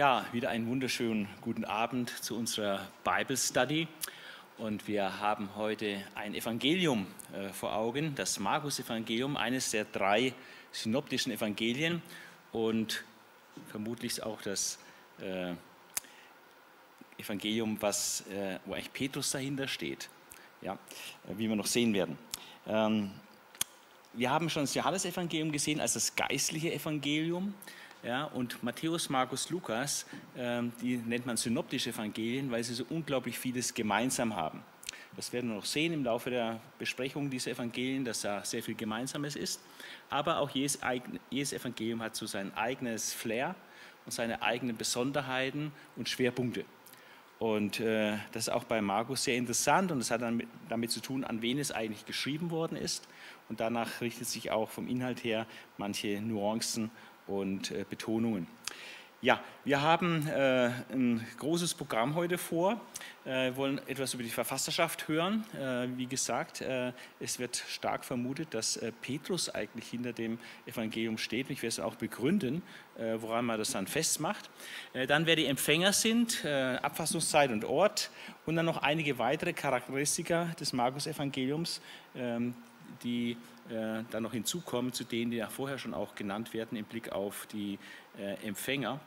Ja, wieder einen wunderschönen guten Abend zu unserer Bible Study. Und wir haben heute ein Evangelium äh, vor Augen, das Markus-Evangelium, eines der drei synoptischen Evangelien und vermutlich auch das äh, Evangelium, was, äh, wo eigentlich Petrus dahinter steht, ja, wie wir noch sehen werden. Ähm, wir haben schon das Johannesevangelium gesehen als das geistliche Evangelium. Ja, und Matthäus, Markus, Lukas, ähm, die nennt man synoptische Evangelien, weil sie so unglaublich vieles gemeinsam haben. Das werden wir noch sehen im Laufe der Besprechung dieser Evangelien, dass da sehr viel Gemeinsames ist. Aber auch jedes, jedes Evangelium hat so sein eigenes Flair und seine eigenen Besonderheiten und Schwerpunkte. Und äh, das ist auch bei Markus sehr interessant und das hat dann damit zu tun, an wen es eigentlich geschrieben worden ist. Und danach richtet sich auch vom Inhalt her manche Nuancen und äh, Betonungen. Ja, wir haben äh, ein großes Programm heute vor. Äh, wollen etwas über die Verfasserschaft hören. Äh, wie gesagt, äh, es wird stark vermutet, dass äh, Petrus eigentlich hinter dem Evangelium steht. Ich werde es auch begründen, äh, woran man das dann festmacht. dann, wer die Empfänger sind, Abfassungszeit und Ort und dann noch einige weitere Charakteristika des Markus-Evangeliums, ähm, die äh, dann noch hinzukommen zu denen, die ja vorher schon auch genannt werden im Blick auf die äh, Empfänger.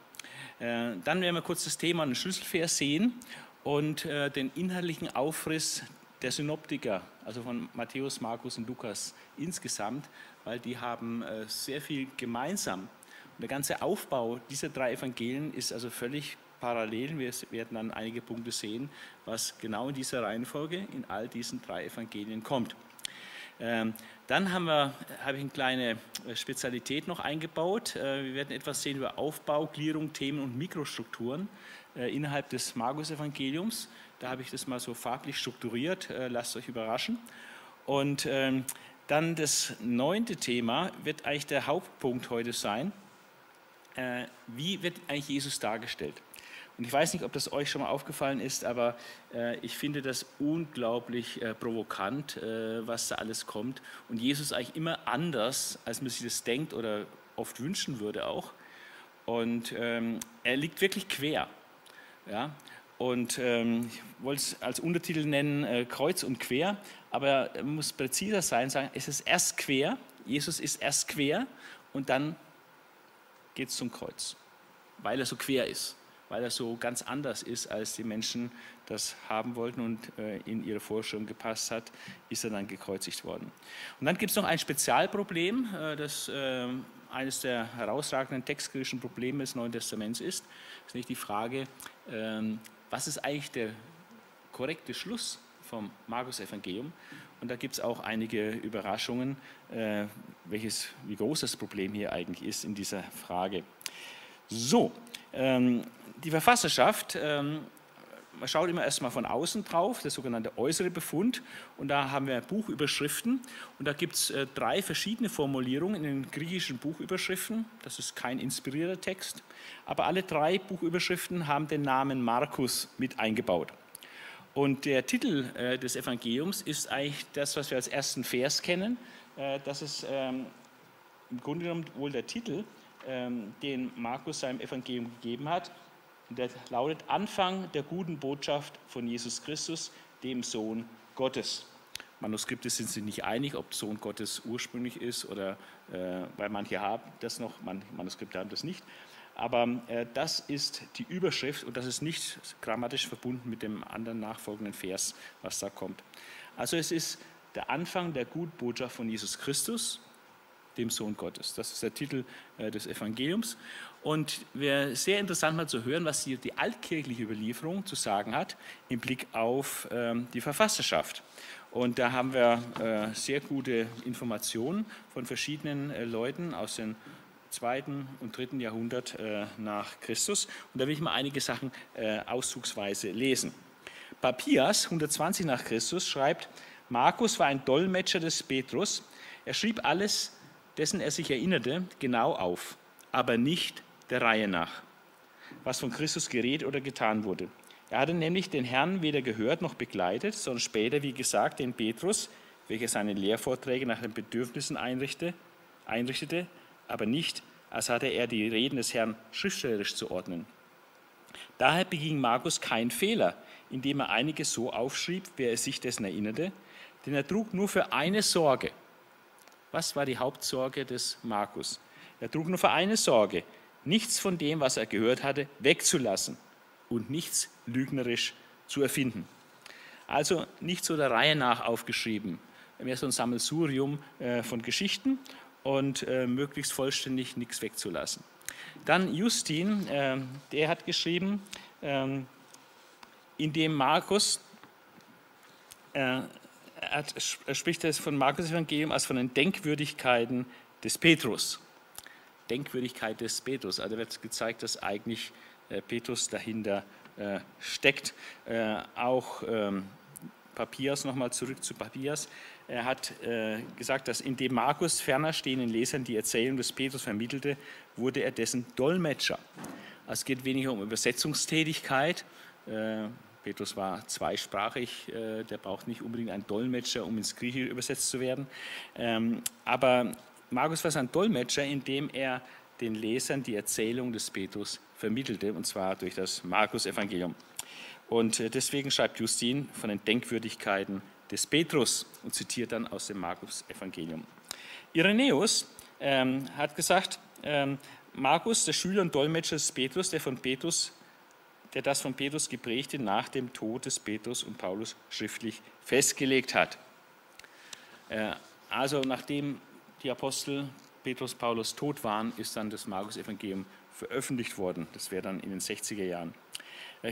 Äh, dann werden wir kurz das Thema einen Schlüsselvers sehen und äh, den inhaltlichen Aufriss der Synoptiker, also von Matthäus, Markus und Lukas insgesamt, weil die haben äh, sehr viel gemeinsam. Und der ganze Aufbau dieser drei Evangelien ist also völlig parallel. Wir werden dann einige Punkte sehen, was genau in dieser Reihenfolge in all diesen drei Evangelien kommt. Ähm, dann habe ich eine kleine äh, Spezialität noch eingebaut. Äh, wir werden etwas sehen über Aufbau, Gliederung, Themen und Mikrostrukturen äh, innerhalb des Markus-Evangeliums. Da habe ich das mal so farblich strukturiert. Lasst euch überraschen. Und ähm, dann das neunte Thema wird eigentlich der Hauptpunkt heute sein. Wie wird eigentlich Jesus dargestellt? Und ich weiß nicht, ob das euch schon mal aufgefallen ist, aber äh, ich finde das unglaublich äh, provokant, äh, was da alles kommt. Und Jesus ist eigentlich immer anders, als man sich das denkt oder oft wünschen würde auch. Und ähm, er liegt wirklich quer. Ja? Und ähm, ich wollte es als Untertitel nennen, äh, Kreuz und Quer, aber er muss präziser sein, sagen, es ist erst quer, Jesus ist erst quer und dann geht es zum Kreuz, weil er so quer ist weil er so ganz anders ist, als die Menschen das haben wollten und äh, in ihre Vorstellung gepasst hat, ist er dann gekreuzigt worden. Und dann gibt es noch ein Spezialproblem, äh, das äh, eines der herausragenden textkritischen Probleme des Neuen Testaments ist. Das ist nicht die Frage, ähm, was ist eigentlich der korrekte Schluss vom Markus-Evangelium? Und da gibt es auch einige Überraschungen, äh, welches, wie groß das Problem hier eigentlich ist in dieser Frage. So, ähm, die Verfasserschaft, ähm, man schaut immer erstmal von außen drauf, der sogenannte äußere Befund. Und da haben wir Buchüberschriften. Und da gibt es äh, drei verschiedene Formulierungen in den griechischen Buchüberschriften. Das ist kein inspirierter Text. Aber alle drei Buchüberschriften haben den Namen Markus mit eingebaut. Und der Titel äh, des Evangeliums ist eigentlich das, was wir als ersten Vers kennen. Äh, das ist ähm, im Grunde genommen wohl der Titel, ähm, den Markus seinem Evangelium gegeben hat. Und der lautet Anfang der guten Botschaft von Jesus Christus, dem Sohn Gottes. Manuskripte sind sich nicht einig, ob Sohn Gottes ursprünglich ist oder, äh, weil manche haben das noch, manche Manuskripte haben das nicht. Aber äh, das ist die Überschrift und das ist nicht grammatisch verbunden mit dem anderen nachfolgenden Vers, was da kommt. Also es ist der Anfang der guten Botschaft von Jesus Christus, dem Sohn Gottes. Das ist der Titel äh, des Evangeliums. Und wäre sehr interessant mal zu hören, was hier die altkirchliche Überlieferung zu sagen hat im Blick auf ähm, die Verfasserschaft. Und da haben wir äh, sehr gute Informationen von verschiedenen äh, Leuten aus dem zweiten und dritten Jahrhundert äh, nach Christus. Und da will ich mal einige Sachen äh, auszugsweise lesen. Papias, 120 nach Christus, schreibt, Markus war ein Dolmetscher des Petrus. Er schrieb alles, dessen er sich erinnerte, genau auf, aber nicht der Reihe nach, was von Christus geredet oder getan wurde. Er hatte nämlich den Herrn weder gehört noch begleitet, sondern später, wie gesagt, den Petrus, welcher seine Lehrvorträge nach den Bedürfnissen einrichtete, aber nicht, als hatte er die Reden des Herrn schriftstellerisch zu ordnen. Daher beging Markus keinen Fehler, indem er einiges so aufschrieb, wer er sich dessen erinnerte, denn er trug nur für eine Sorge. Was war die Hauptsorge des Markus? Er trug nur für eine Sorge, nichts von dem, was er gehört hatte, wegzulassen und nichts lügnerisch zu erfinden. Also nicht so der Reihe nach aufgeschrieben, mehr so ein Sammelsurium äh, von Geschichten und äh, möglichst vollständig nichts wegzulassen. Dann Justin, äh, der hat geschrieben, ähm, indem Markus, er spricht von Markus Evangelium als von den Denkwürdigkeiten des Petrus. Denkwürdigkeit des Petrus. Also wird gezeigt, dass eigentlich Petrus dahinter steckt. Auch ähm, Papias, nochmal zurück zu Papias, er hat äh, gesagt, dass indem Markus ferner stehenden Lesern die Erzählung des Petrus vermittelte, wurde er dessen Dolmetscher. Also es geht weniger um Übersetzungstätigkeit. Äh, Petrus war zweisprachig, äh, der braucht nicht unbedingt einen Dolmetscher, um ins Griechische übersetzt zu werden. Ähm, aber Markus war sein Dolmetscher, indem er den Lesern die Erzählung des Petrus vermittelte, und zwar durch das Markus-Evangelium. Und äh, deswegen schreibt Justin von den Denkwürdigkeiten des Petrus und zitiert dann aus dem Markus-Evangelium. Irenäus ähm, hat gesagt, ähm, Markus, der Schüler und Dolmetscher des Petrus, der von Petrus, der das von Petrus geprägte nach dem Tod des Petrus und Paulus schriftlich festgelegt hat. Äh, also nachdem die Apostel Petrus, Paulus tot waren, ist dann das Markus-Evangelium veröffentlicht worden. Das wäre dann in den 60er Jahren.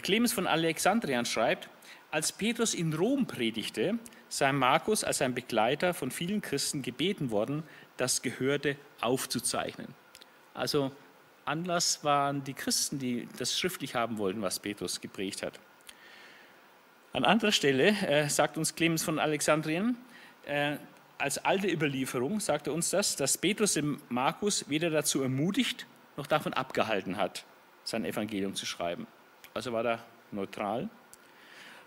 Clemens von Alexandrian schreibt, als Petrus in Rom predigte, sei Markus als sein Begleiter von vielen Christen gebeten worden, das Gehörte aufzuzeichnen. Also Anlass waren die Christen, die das schriftlich haben wollten, was Petrus geprägt hat. An anderer Stelle äh, sagt uns Clemens von Alexandrien, äh, als alte Überlieferung sagt er uns das, dass Petrus den Markus weder dazu ermutigt noch davon abgehalten hat, sein Evangelium zu schreiben also war er neutral,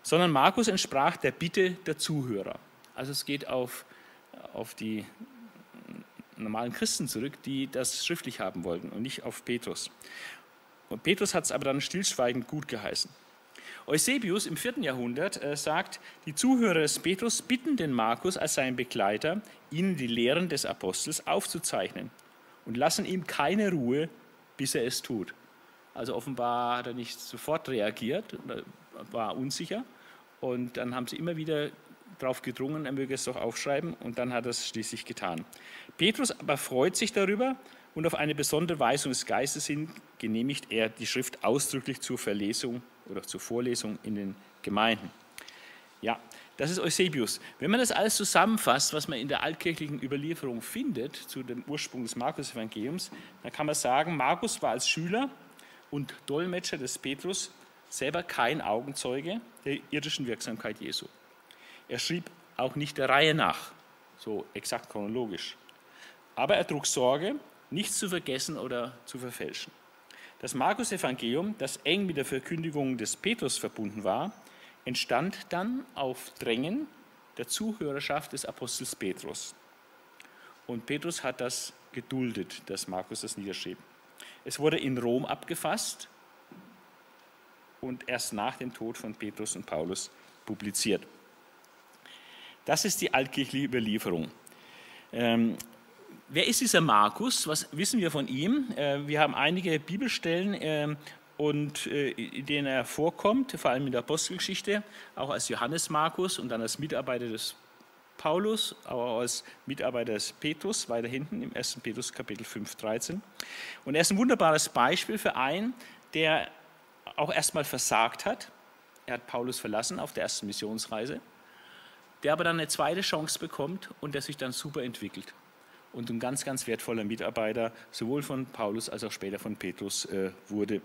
sondern Markus entsprach der Bitte der Zuhörer. Also es geht auf, auf die normalen Christen zurück, die das schriftlich haben wollten und nicht auf Petrus. Und Petrus hat es aber dann stillschweigend gut geheißen. Eusebius im 4. Jahrhundert äh, sagt, die Zuhörer des Petrus bitten den Markus als seinen Begleiter, ihnen die Lehren des Apostels aufzuzeichnen und lassen ihm keine Ruhe, bis er es tut. Also offenbar hat er nicht sofort reagiert, war unsicher. Und dann haben sie immer wieder darauf gedrungen, er möge es doch aufschreiben. Und dann hat er es schließlich getan. Petrus aber freut sich darüber und auf eine besondere Weisung des Geistes hin genehmigt er die Schrift ausdrücklich zur Verlesung oder zur Vorlesung in den Gemeinden. Ja, das ist Eusebius. Wenn man das alles zusammenfasst, was man in der altkirchlichen Überlieferung findet zu dem Ursprung des Markus-Evangeliums, dann kann man sagen, Markus war als Schüler und Dolmetscher des Petrus, selber kein Augenzeuge der irdischen Wirksamkeit Jesu. Er schrieb auch nicht der Reihe nach, so exakt chronologisch. Aber er trug Sorge, nichts zu vergessen oder zu verfälschen. Das Markus-Evangelium, das eng mit der Verkündigung des Petrus verbunden war, entstand dann auf Drängen der Zuhörerschaft des Apostels Petrus. Und Petrus hat das geduldet, dass Markus das niederschrieb. Es wurde in Rom abgefasst und erst nach dem Tod von Petrus und Paulus publiziert. Das ist die altkirchliche Überlieferung. Wer ist dieser Markus? Was wissen wir von ihm? Äh, wir haben einige Bibelstellen, äh, äh, in denen er vorkommt, vor allem in der Apostelgeschichte, auch als Johannes Markus und dann als Mitarbeiter des Paulus, aber auch als Mitarbeiter des Petrus, weiter hinten im 1. Petrus Kapitel 5, 13. Und er ist ein wunderbares Beispiel für einen, der auch erstmal versagt hat. Er hat Paulus verlassen auf der ersten Missionsreise, der aber dann eine zweite Chance bekommt und der sich dann super entwickelt und ein ganz, ganz wertvoller Mitarbeiter sowohl von Paulus als auch später von Petrus äh, wurde.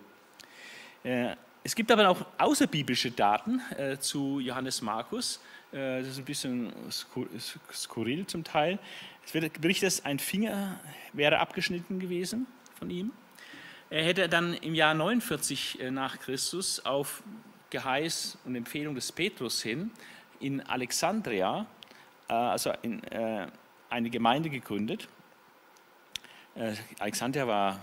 Äh, es gibt aber auch außerbiblische Daten äh, zu Johannes Markus. Äh, das ist ein bisschen skurril zum Teil. Es wird berichtet, ein Finger wäre abgeschnitten gewesen von ihm. Er hätte dann im Jahr 49 äh, nach Christus auf Geheiß und Empfehlung des Petrus hin in Alexandria, äh, also in eine Gemeinde gegründet. Alexandria war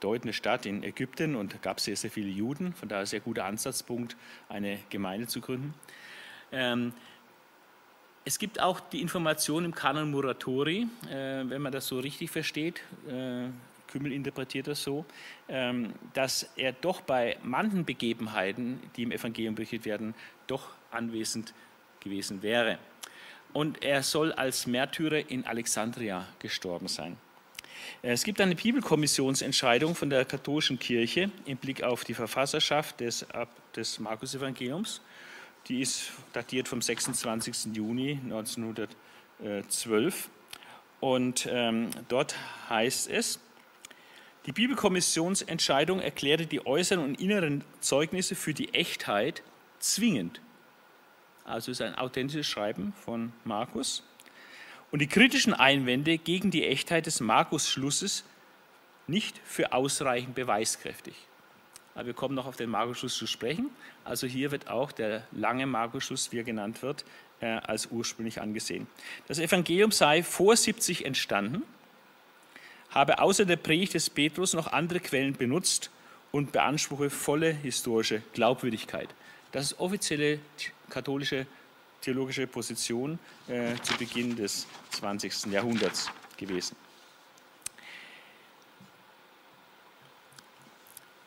bedeutende Stadt in Ägypten und gab sehr, sehr viele Juden. Von daher sehr guter Ansatzpunkt, eine Gemeinde zu gründen. Ähm, es gibt auch die Information im Kanon Muratori, äh, wenn man das so richtig versteht, äh, Kümmel interpretiert das so, ähm, dass er doch bei manchen Begebenheiten, die im Evangelium berichtet werden, doch anwesend gewesen wäre. Und er soll als Märtyrer in Alexandria gestorben sein. Es gibt eine Bibelkommissionsentscheidung von der katholischen Kirche im Blick auf die Verfasserschaft des, des Markus-Evangeliums. Die ist datiert vom 26. Juni 1912. Und ähm, dort heißt es, die Bibelkommissionsentscheidung erklärte die äußeren und inneren Zeugnisse für die Echtheit zwingend. Also ist ein authentisches Schreiben von Markus. Und die kritischen Einwände gegen die Echtheit des Markus-Schlusses nicht für ausreichend beweiskräftig. Aber wir kommen noch auf den Markus-Schluss zu sprechen. Also hier wird auch der lange Markus-Schluss, wie er genannt wird, äh, als ursprünglich angesehen. Das Evangelium sei vor 70 entstanden habe außer der Predigt des Petrus noch andere Quellen benutzt und beanspruche volle historische Glaubwürdigkeit. Das ist offizielle katholische theologische Position äh, zu Beginn des 20. Jahrhunderts gewesen.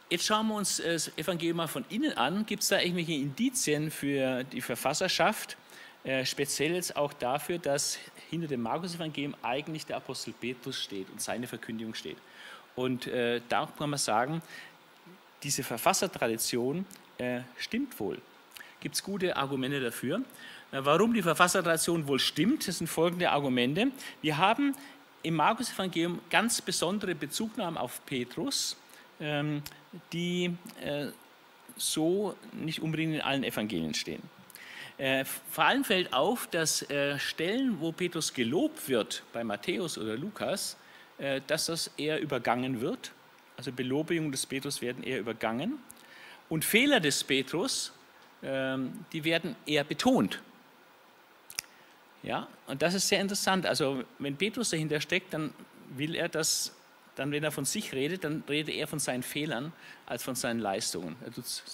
Jetzt schauen wir uns das Evangelium mal von innen an. Gibt es da irgendwelche Indizien für die Verfasserschaft? Äh, speziell jetzt auch dafür, dass hinter dem Markus-Evangelium eigentlich der Apostel Petrus steht und seine Verkündigung steht. Und äh, da kann man sagen, diese Verfassertradition äh, stimmt wohl. Gibt es gute Argumente dafür? Warum die Verfassertradition wohl stimmt, das sind folgende Argumente. Wir haben im Markus-Evangelium ganz besondere Bezugnahmen auf Petrus, ähm, die äh, so nicht unbedingt in allen Evangelien stehen. Äh, vor allem fällt auf, dass äh, Stellen, wo Petrus gelobt wird, bei Matthäus oder Lukas, äh, dass das eher übergangen wird. Also Belobigungen des Petrus werden eher übergangen. Und Fehler des Petrus, ähm, die werden eher betont. Ja, und das ist sehr interessant. Also wenn Petrus dahinter steckt, dann will er das, dann wenn er von sich redet, dann redet er von seinen Fehlern als von seinen Leistungen.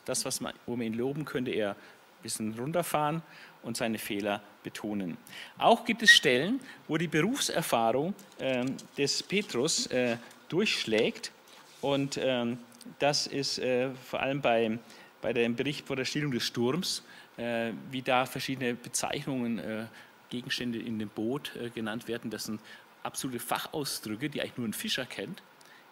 Das, was man, wo man ihn loben könnte, er bisschen runterfahren und seine Fehler betonen. Auch gibt es Stellen, wo die Berufserfahrung äh, des Petrus äh, durchschlägt und äh, das ist äh, vor allem bei, bei dem Bericht vor der Stillung des Sturms, äh, wie da verschiedene Bezeichnungen, äh, Gegenstände in dem Boot genannt werden. Das sind absolute Fachausdrücke, die eigentlich nur ein Fischer kennt.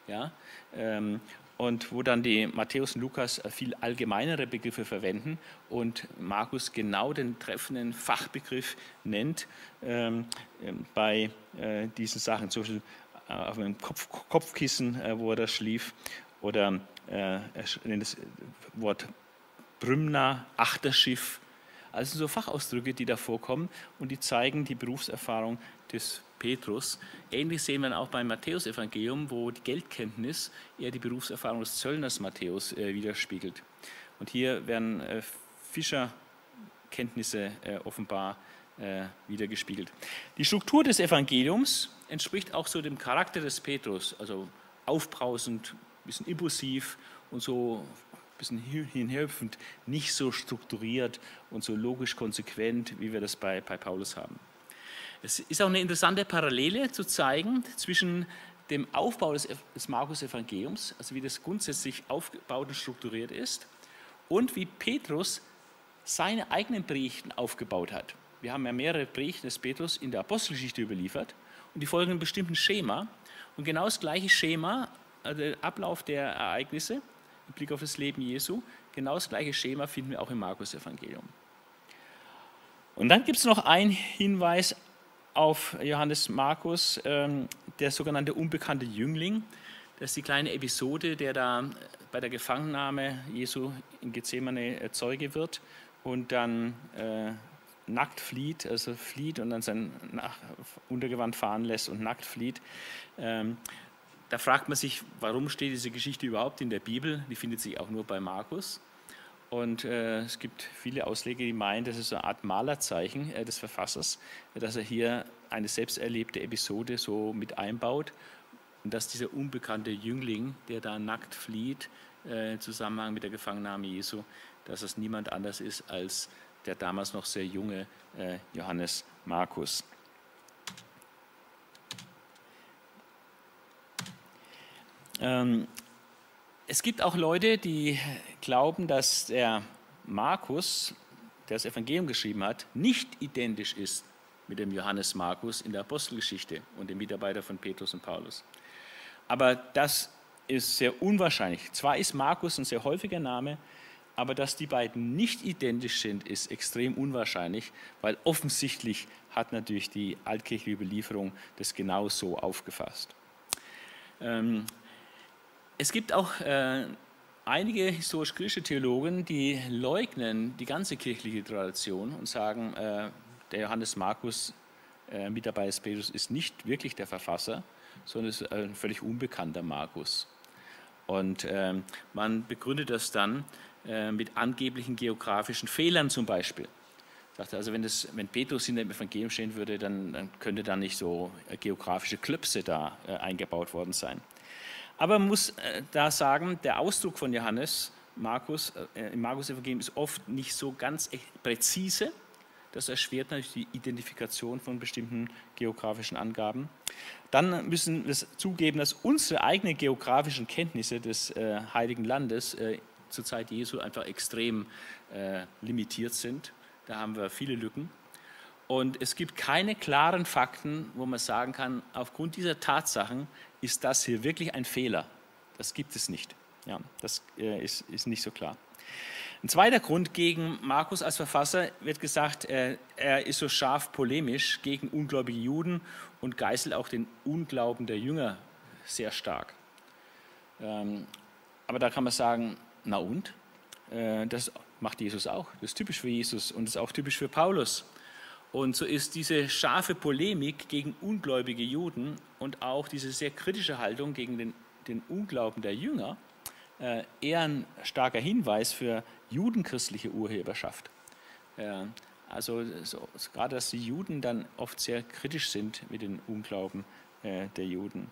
Ja, ähm, und wo dann die Matthäus und Lukas äh, viel allgemeinere Begriffe verwenden und Markus genau den treffenden Fachbegriff nennt ähm, ähm bei äh, diesen Sachen, zum Beispiel äh, auf einem Kopf, Kopfkissen, äh, wo er da schlief, oder äh, das Wort Brümna, Achterschiff. Also so Fachausdrücke, die da vorkommen und die zeigen die Berufserfahrung des Petrus. Ähnlich sehen wir auch beim Matthäusevangelium, wo die Geldkenntnis eher die Berufserfahrung des Zöllners Matthäus äh, widerspiegelt. Und hier werden äh, Fischerkenntnisse äh, offenbar äh, wiedergespiegelt. Die Struktur des Evangeliums entspricht auch so dem Charakter des Petrus, also aufbrausend, bisschen impulsiv und so ein bisschen hinhöpfend, nicht so strukturiert und so logisch konsequent, wie wir das bei, bei Paulus haben. Es ist auch eine interessante Parallele zu zeigen zwischen dem Aufbau des, des Markus-Evangeliums, also wie das grundsätzlich aufgebaut und strukturiert ist, und wie Petrus seine eigenen Predigten aufgebaut hat. Wir haben ja mehrere Predigten des Petrus in der Apostelgeschichte überliefert und die folgen einem bestimmten Schema. Und genau das gleiche Schema, also der Ablauf der Ereignisse im Blick auf das Leben Jesu, genau das gleiche Schema finden wir auch im Markus-Evangelium. Und dann gibt es noch einen Hinweis auf Johannes Markus, ähm, der sogenannte unbekannte Jüngling. Das ist die kleine Episode, der da bei der Gefangennahme Jesu in Gethsemane äh, Zeuge wird und dann äh, nackt flieht, also flieht und dann sein Untergewand fahren lässt und nackt flieht. Ähm, da fragt man sich, warum steht diese Geschichte überhaupt in der Bibel? Die findet sich auch nur bei Markus. Und äh, es gibt viele Ausleger, die meinen, das ist eine Art Malerzeichen äh, des Verfassers, dass er hier eine selbst erlebte Episode so mit einbaut, und dass dieser unbekannte Jüngling, der da nackt flieht, äh, im Zusammenhang mit der Gefangennahme Jesu, dass es niemand anders ist als der damals noch sehr junge äh, Johannes Markus. Ähm, es gibt auch Leute, die glauben, dass der Markus, der das Evangelium geschrieben hat, nicht identisch ist mit dem Johannes Markus in der Apostelgeschichte und dem Mitarbeiter von Petrus und Paulus. Aber das ist sehr unwahrscheinlich. Zwar ist Markus ein sehr häufiger Name, aber dass die beiden nicht identisch sind, ist extrem unwahrscheinlich, weil offensichtlich hat natürlich die altkirchliche Überlieferung das genau so aufgefasst. Ähm, es gibt auch äh, einige historisch-griechische Theologen, die leugnen die ganze kirchliche Tradition und sagen, äh, der Johannes Markus, äh, mit dabei ist Petrus, ist nicht wirklich der Verfasser, sondern ist ein völlig unbekannter Markus. Und äh, man begründet das dann äh, mit angeblichen geografischen Fehlern zum Beispiel. Sagte also, wenn, das, wenn Petrus in dem Evangelium stehen würde, dann, dann könnte da nicht so äh, geografische Klöpse da äh, eingebaut worden sein. Aber man muss äh, da sagen, der Ausdruck von Johannes, Markus, äh, im Markus-Evangelium ist oft nicht so ganz präzise. Das erschwert natürlich die Identifikation von bestimmten geografischen Angaben. Dann müssen wir zugeben, dass unsere eigenen geografischen Kenntnisse des äh, Heiligen Landes äh, zur Zeit Jesu einfach extrem äh, limitiert sind. Da haben wir viele Lücken. Und es gibt keine klaren Fakten, wo man sagen kann, aufgrund dieser Tatsachen ist das hier wirklich ein Fehler. Das gibt es nicht. Ja, das äh, ist, ist nicht so klar. Ein zweiter Grund gegen Markus als Verfasser wird gesagt, er, er ist so scharf polemisch gegen ungläubige Juden und geißelt auch den Unglauben der Jünger sehr stark. Ähm, aber da kann man sagen, na und? Äh, das macht Jesus auch. Das ist typisch für Jesus und das ist auch typisch für Paulus. Und so ist diese scharfe Polemik gegen ungläubige Juden und auch diese sehr kritische Haltung gegen den, den Unglauben der Jünger äh, eher ein starker Hinweis für judenchristliche Urheberschaft. Äh, also so, gerade, dass die Juden dann oft sehr kritisch sind mit dem Unglauben äh, der Juden.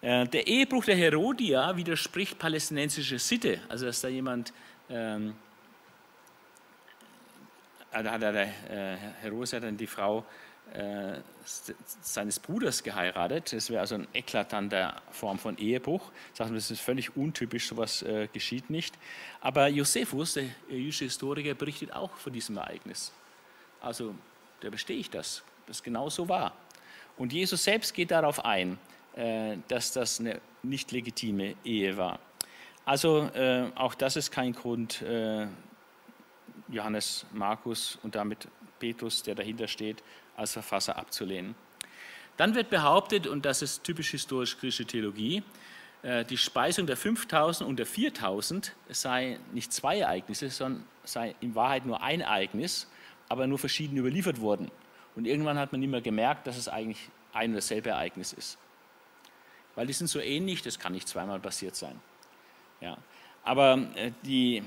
Äh, der Ehebruch der Herodia widerspricht palästinensischer Sitte, also dass da jemand ähm, äh, da hat der äh, Herodes hat dann die Frau äh, seines Bruders geheiratet. Das wäre also eine eklatante Form von Ehebruch. Sagen wir, das ist völlig untypisch, sowas äh, geschieht nicht. Aber Josephus, der jüdische Historiker, berichtet auch von diesem Ereignis. Also da bestehe ich das, das genau so war. Und Jesus selbst geht darauf ein, äh, dass das eine nicht legitime Ehe war. Also äh, auch das ist kein Grund, Johannes Markus und damit Petrus, der dahinter steht, als Verfasser abzulehnen. Dann wird behauptet, und das ist typisch historisch-griechische Theologie, äh, die Speisung der 5000 und der 4000 sei nicht zwei Ereignisse, sondern sei in Wahrheit nur ein Ereignis, aber nur verschieden überliefert worden. Und irgendwann hat man nicht mehr gemerkt, dass es eigentlich ein und dasselbe Ereignis ist. Weil die sind so ähnlich, das kann nicht zweimal passiert sein. Ja. Aber äh, die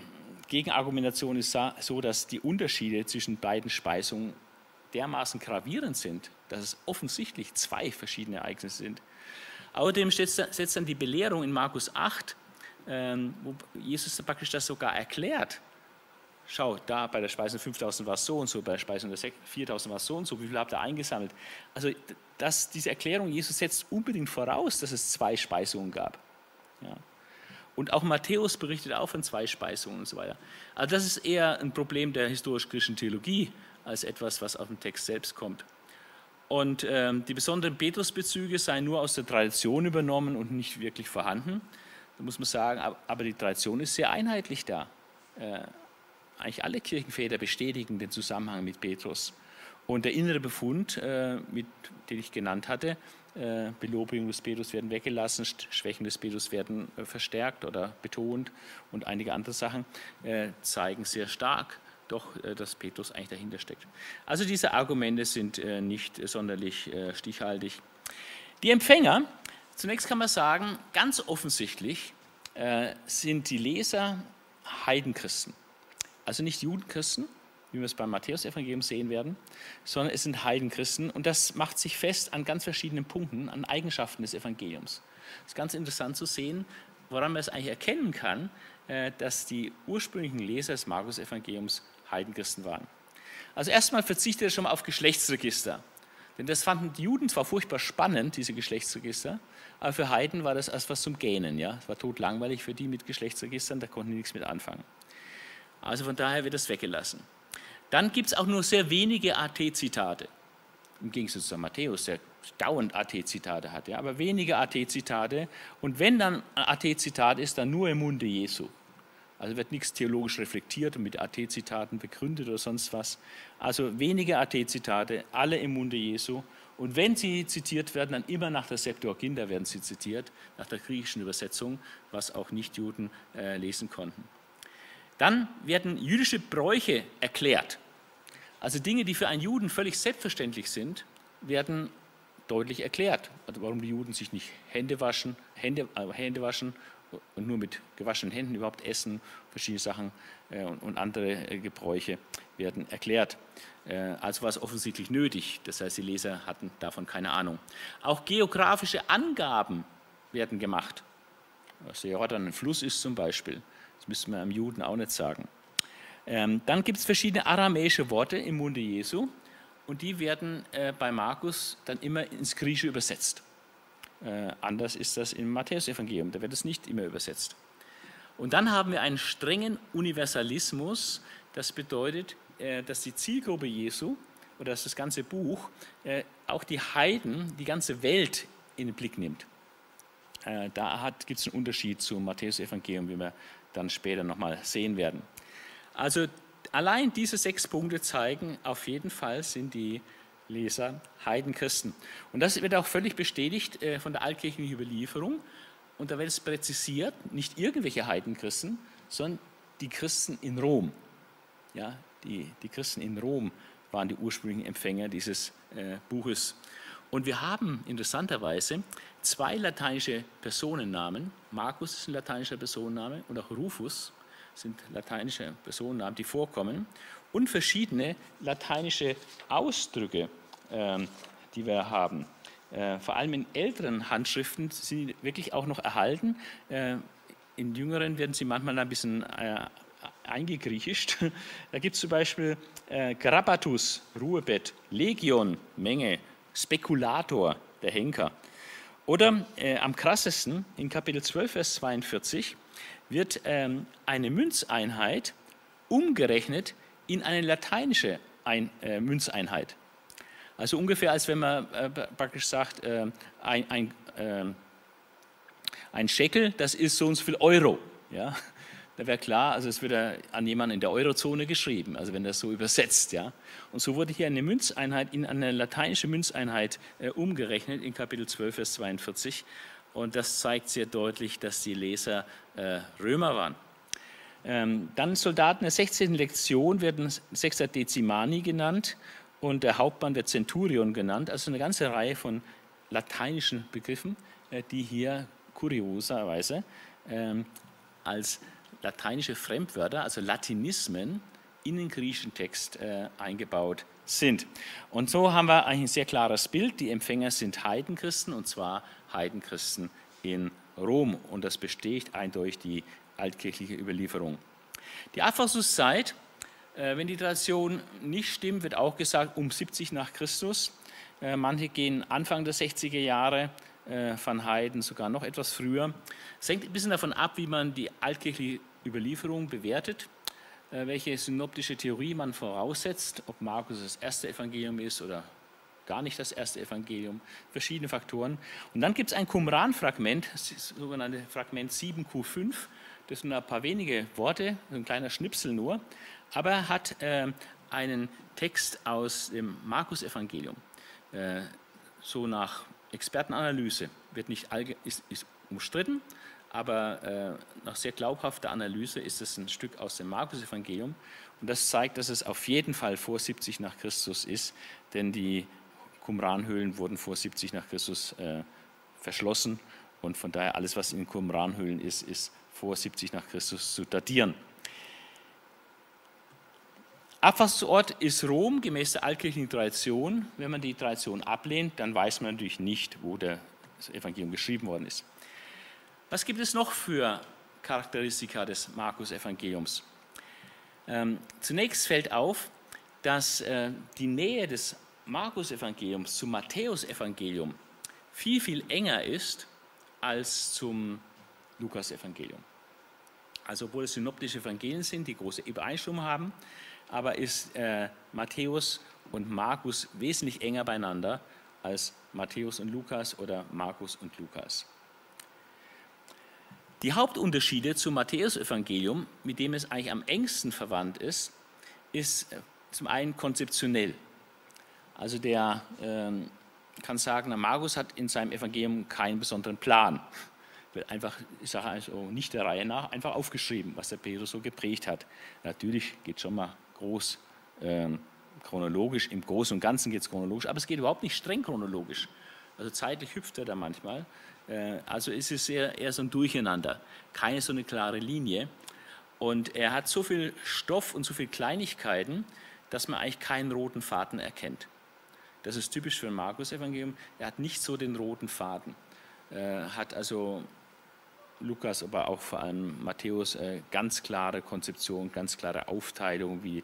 Gegenargumentation ist so, dass die Unterschiede zwischen beiden Speisungen dermaßen gravierend sind, dass es offensichtlich zwei verschiedene Ereignisse sind. Außerdem setzt dann die Belehrung in Markus 8, ähm, wo Jesus praktisch das sogar erklärt. Schau, da bei der Speisung 5000 war es so und so, bei der Speisung der 4000 war es so und so, wie viel habt ihr eingesammelt? Also das, diese Erklärung, Jesus setzt unbedingt voraus, dass es zwei Speisungen gab. Ja. Und auch Matthäus berichtet auch von zwei Speisungen und so weiter. Also das ist eher ein Problem der historisch-griechischen Theologie als etwas, was aus dem Text selbst kommt. Und ähm, die besonderen Petrusbezüge seien nur aus der Tradition übernommen und nicht wirklich vorhanden. Da muss man sagen, aber die Tradition ist sehr einheitlich da. Äh, eigentlich alle Kirchenväter bestätigen den Zusammenhang mit Petrus. Und der innere Befund, äh, mit, den ich genannt hatte, äh, Belobigung des Petrus werden weggelassen, Schwächen des Petrus werden äh, verstärkt oder betont und einige andere Sachen äh, zeigen sehr stark doch, dass Petrus eigentlich dahinter steckt. Also diese Argumente sind nicht sonderlich stichhaltig. Die Empfänger, zunächst kann man sagen, ganz offensichtlich sind die Leser Heidenchristen. Also nicht Judenchristen, wie wir es beim Matthäus-Evangelium sehen werden, sondern es sind Heidenchristen und das macht sich fest an ganz verschiedenen Punkten, an Eigenschaften des Evangeliums. Es ist ganz interessant zu sehen, woran man es eigentlich erkennen kann, äh, dass die ursprünglichen Leser des Markus-Evangeliums Heidenchristen waren. Also erstmal verzichtet er schon mal auf Geschlechtsregister. Denn das fanden die Juden zwar furchtbar spannend, diese Geschlechtsregister, aber für Heiden war das als was zum Gähnen. Ja? Es war totlangweilig für die mit Geschlechtsregistern, da konnten die nichts mit anfangen. Also von daher wird das weggelassen. Dann gibt es auch nur sehr wenige AT-Zitate. Im Gegensatz zu Matthäus, der dauernd AT-Zitate hat. Ja? Aber wenige AT-Zitate. Und wenn dann ein AT-Zitat ist, dann nur im Munde Jesu. Also wird nichts theologisch reflektiert und mit AT-Zitaten begründet oder sonst was. Also wenige AT-Zitate, alle im Munde Jesu. Und wenn sie zitiert werden, dann immer nach der Septuaginta werden sie zitiert, nach der griechischen Übersetzung, was auch Nichtjuden äh, lesen konnten. Dann werden jüdische Bräuche erklärt. Also Dinge, die für einen Juden völlig selbstverständlich sind, werden deutlich erklärt. Also warum die Juden sich nicht Hände waschen, Hände, äh, Hände waschen und nur mit gewaschenen Händen überhaupt essen, verschiedene Sachen äh, und, und, andere äh, Gebräuche werden erklärt. Äh, also war es offensichtlich nötig, das heißt, die Leser hatten davon keine Ahnung. Auch geografische Angaben werden gemacht. Was der Jordan ein Fluss ist zum Beispiel, das müsste man einem Juden auch nicht sagen. Ähm, dann gibt es verschiedene aramäische Worte im Munde Jesu und die werden äh, bei Markus dann immer ins Griechische übersetzt. Äh, anders ist das im Matthäusevangelium, da wird es nicht immer übersetzt. Und dann haben wir einen strengen Universalismus, das bedeutet, äh, dass die Zielgruppe Jesu oder dass das ganze Buch äh, auch die Heiden, die ganze Welt in den Blick nimmt. Äh, da gibt es einen Unterschied zum Matthäusevangelium, wie wir dann später nochmal sehen werden. Also allein diese sechs Punkte zeigen, auf jeden Fall sind die Leser Heidenchristen. Und das wird auch völlig bestätigt äh, von der altkirchlichen Überlieferung. Und da wird es präzisiert, nicht irgendwelche Heidenchristen, sondern die Christen in Rom. Ja, die, die Christen in Rom waren die ursprünglichen Empfänger dieses äh, Buches. Und wir haben interessanterweise zwei lateinische Personennamen. Markus ist ein lateinischer Personenname und auch Rufus sind lateinische Personennamen, die vorkommen. Und verschiedene lateinische Ausdrücke ähm, die wir haben. Äh, vor allem in älteren Handschriften sind sie wirklich auch noch erhalten. Äh, in jüngeren werden sie manchmal ein bisschen äh, eingegriechischt. Da gibt es zum Beispiel Grabatus, Ruhebett, Legion, Menge, Spekulator, der Henker. Oder äh, am krassesten, in Kapitel 12, Vers 42, wird ähm, eine Münzeinheit umgerechnet in eine lateinische Ein äh, Münzeinheit. Also ungefähr, als wenn man äh, praktisch sagt, äh, ein, ein, äh, ein Shekel, das ist so und so viel Euro. Ja? Da wäre klar, also es wird an jemanden in der Eurozone geschrieben, also wenn das so übersetzt. Ja? Und so wurde hier eine Münzeinheit in eine lateinische Münzeinheit äh, umgerechnet in Kapitel 12, Vers 42. Und das zeigt sehr deutlich, dass die Leser äh, Römer waren. Ähm, dann Soldaten der 16. Lektion werden Sexadecimani genannt und der Hauptmann der Centurion genannt. Also eine ganze Reihe von lateinischen Begriffen, äh, die hier kurioserweise ähm, als lateinische Fremdwörter, also Latinismen, in den griechischen Text äh, eingebaut sind. Und so haben wir eigentlich ein sehr klares Bild. Die Empfänger sind Heidenchristen und zwar Heidenchristen in Rom. Und das bestätigt eindeutig die altkirchliche Überlieferung. Die Aphosuszeit äh, wenn die Tradition nicht stimmt, wird auch gesagt um 70 nach Christus. Äh, manche gehen Anfang der 60er Jahre, äh, Van Heiden sogar noch etwas früher. Es hängt ein bisschen davon ab, wie man die altkirchliche Überlieferung bewertet, welche synoptische Theorie man voraussetzt, ob Markus das erste Evangelium ist oder gar nicht das erste Evangelium, verschiedene Faktoren. Und dann gibt es ein Qumran-Fragment, das sogenannte Fragment 7q5, das sind ein paar wenige Worte, ein kleiner Schnipsel nur, aber er hat äh, einen Text aus dem Markus-Evangelium, äh, so nach Expertenanalyse, wird nicht ist, ist umstritten, aber äh, nach sehr glaubhafter Analyse ist es ein Stück aus dem Markus-Evangelium. Und das zeigt, dass es auf jeden Fall vor 70 nach Christus ist, denn die Qumran-Höhlen wurden vor 70 nach Christus äh, verschlossen. Und von daher alles, was in Qumran-Höhlen ist, ist vor 70 nach Christus zu datieren. Abfassungsort ist Rom gemäß der altkirchlichen Tradition. Wenn man die Tradition ablehnt, dann weiß man natürlich nicht, wo das Evangelium geschrieben worden ist. Was gibt es noch für Charakteristika des Markus-Evangeliums? Ähm, zunächst fällt auf, dass äh, die Nähe des Markus-Evangeliums zum Matthäus-Evangelium viel, viel enger ist als zum Lukas-Evangelium. Also obwohl es synoptische Evangelien sind, die große Übereinstimmung haben, aber ist äh, Matthäus und Markus wesentlich enger beieinander als Matthäus und Lukas oder Markus und Lukas. Die Hauptunterschiede zum Matthäusevangelium, mit dem es eigentlich am engsten verwandt ist, ist äh, zum einen konzeptionell. Also der ähm, kann sagen, der Markus hat in seinem Evangelium keinen besonderen Plan. Wird einfach, ich sage also nicht der Reihe nach, einfach aufgeschrieben, was der Petrus so geprägt hat. Natürlich geht schon mal groß ähm, chronologisch, im Großen und Ganzen geht es chronologisch, aber es geht überhaupt nicht streng chronologisch. Also zeitlich hüpft er da manchmal. Äh, also ist es eher, eher so ein Durcheinander, keine so eine klare Linie. Und er hat so viel Stoff und so viele Kleinigkeiten, dass man eigentlich keinen roten Faden erkennt. Das ist typisch für ein Markus-Evangelium. Er hat nicht so den roten Faden. Äh, hat also Lukas, aber auch vor allem Matthäus äh, ganz klare Konzeption, ganz klare Aufteilung, wie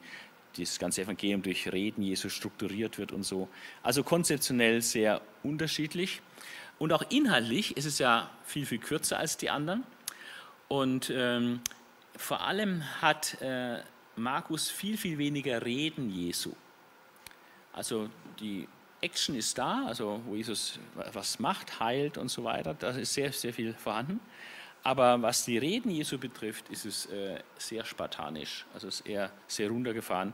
das ganze Evangelium durch Reden Jesu strukturiert wird und so. Also konzeptionell sehr unterschiedlich. Und auch inhaltlich ist es ja viel, viel kürzer als die anderen. Und ähm, vor allem hat äh, Markus viel, viel weniger Reden Jesu. Also die Action ist da, also wo Jesus was macht, heilt und so weiter, da ist sehr, sehr viel vorhanden. Aber was die Reden Jesu betrifft, ist es äh, sehr spartanisch, also ist eher sehr runtergefahren,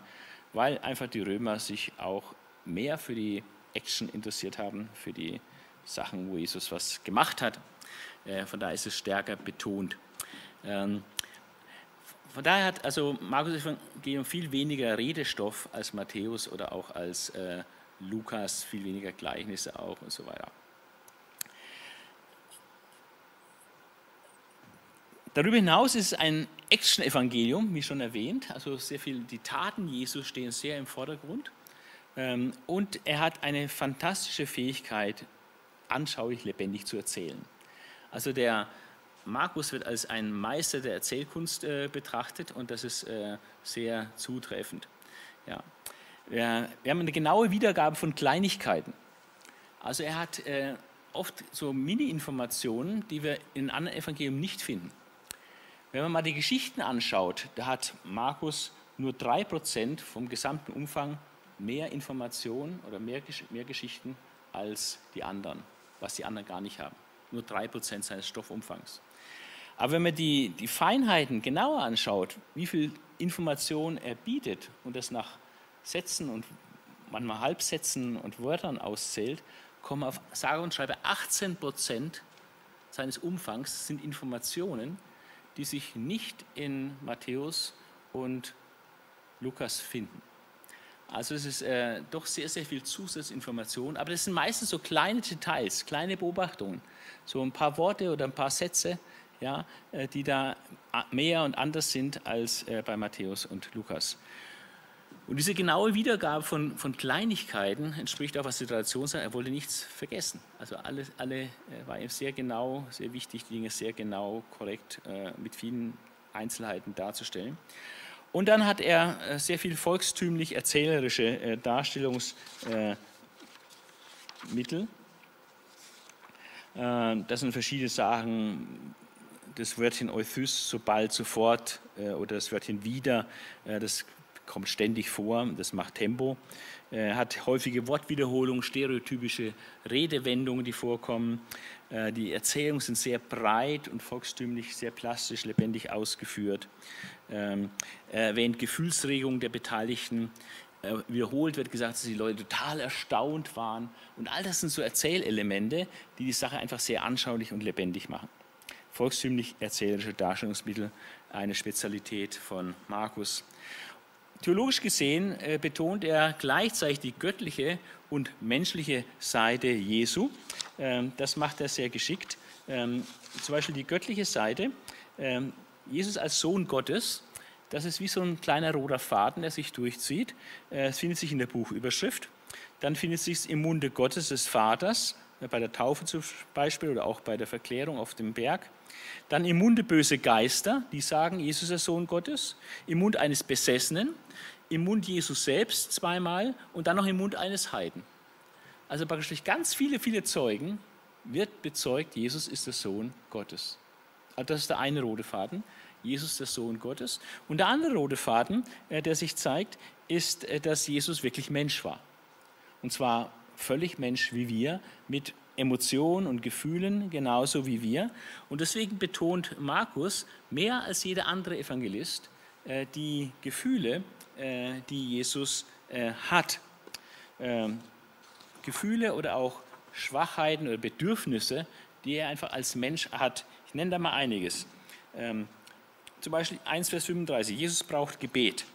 weil einfach die Römer sich auch mehr für die Action interessiert haben, für die Sachen, wo Jesus was gemacht hat. Äh, von daher ist es stärker betont. Ähm, von daher hat also Markus Evangelium viel weniger Redestoff als Matthäus oder auch als äh, Lukas, viel weniger Gleichnisse auch und so weiter. Darüber hinaus ist es ein Action-Evangelium, wie schon erwähnt. Also sehr viel, die Taten Jesu stehen sehr im Vordergrund. Ähm, und er hat eine fantastische Fähigkeit, anschaulich lebendig zu erzählen. Also der Markus wird als ein Meister der Erzählkunst äh, betrachtet und das ist äh, sehr zutreffend. Ja. Wir, wir, haben eine genaue Wiedergabe von Kleinigkeiten. Also er hat äh, oft so Mini-Informationen, die wir in anderen Evangelien nicht finden. Wenn man mal die Geschichten anschaut, da hat Markus nur 3% vom gesamten Umfang mehr Informationen oder mehr, mehr Geschichten als die anderen, was die anderen gar nicht haben. Nur 3% seines Stoffumfangs. Aber wenn man die, die Feinheiten genauer anschaut, wie viel Information er bietet und das nach Sätzen und manchmal Halbsätzen und Wörtern auszählt, kommen auf sage und schreibe 18% seines Umfangs sind Informationen, die sich nicht in Matthäus und Lukas finden. Also es ist äh, doch sehr, sehr viel Zusatzinformation, aber das sind meistens so kleine Details, kleine Beobachtungen, so ein paar Worte oder ein paar Sätze, ja, äh, die da mehr und anders sind als äh, bei Matthäus und Lukas. Und diese genaue Wiedergabe von, von Kleinigkeiten entspricht auch, was die Tradition sagt, er wollte nichts vergessen. Also alle, alle äh, war ihm sehr genau, sehr wichtig, die Dinge sehr genau, korrekt, äh, mit vielen Einzelheiten darzustellen. Und dann hat er äh, sehr viel volkstümlich erzählerische äh, Darstellungsmittel. Äh, das sind verschiedene Sachen, das Wörtchen Euthys, sobald, sofort, oder das Wörtchen wieder, das kommt ständig vor, das macht Tempo. Hat häufige Wortwiederholungen, stereotypische Redewendungen, die vorkommen. Äh, die Erzählungen sind sehr breit und volkstümlich, sehr plastisch, lebendig ausgeführt. Ähm, er erwähnt Gefühlsregungen der Beteiligten. Wiederholt wird gesagt, dass die Leute total erstaunt waren. Und all das sind so Erzählelemente, die die Sache einfach sehr anschaulich und lebendig machen. Volkstümlich erzählerische Darstellungsmittel, eine Spezialität von Markus. Theologisch gesehen äh, betont er gleichzeitig die göttliche und menschliche Seite Jesu. Ähm, das macht er sehr geschickt. Ähm, zum Beispiel die göttliche Seite. Ähm, Jesus als Sohn Gottes, das ist wie so ein kleiner roter Faden, der sich durchzieht. Äh, es findet sich in der Buchüberschrift. Dann findet es sich im Munde Gottes des Vaters, bei der Taufe zum Beispiel oder auch bei der Verklärung auf dem Berg. Dann im Munde böse Geister, die sagen, Jesus ist der Sohn Gottes. Im Mund eines Besessenen. Im Mund Jesus selbst zweimal und dann noch im Mund eines Heiden. Also praktisch durch ganz viele, viele Zeugen wird bezeugt, Jesus ist der Sohn Gottes. Also das ist der eine rote Faden. Jesus der Sohn Gottes. Und der andere rote Faden, äh, der sich zeigt, ist, äh, dass Jesus wirklich Mensch war. Und zwar völlig Mensch wie wir, mit Emotionen und Gefühlen genauso wie wir. Und deswegen betont Markus mehr als jeder andere Evangelist äh, die Gefühle, die Jesus hat. Ähm, Gefühle oder auch Schwachheiten oder Bedürfnisse, die er einfach als Mensch hat. Ich nenne da mal einiges. Ähm, zum Beispiel 1, Vers 35. Jesus braucht Gebet.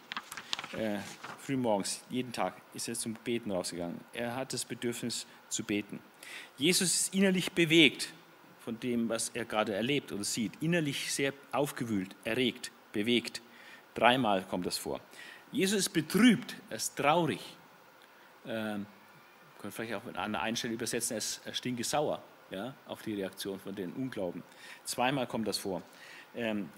Äh, frühmorgens, jeden Tag ist er zum Beten rausgegangen. Er hat das Bedürfnis zu beten. Jesus ist innerlich bewegt von dem, was er gerade erlebt oder sieht. Innerlich sehr aufgewühlt, erregt, bewegt. Dreimal kommt das vor. Jesus ist betrübt, er ist traurig. Ähm, können vielleicht auch mit einer Einstellung übersetzen, er ist stinkesauer ja, auf die Reaktion von den Unglauben. Zweimal kommt das vor. Ähm,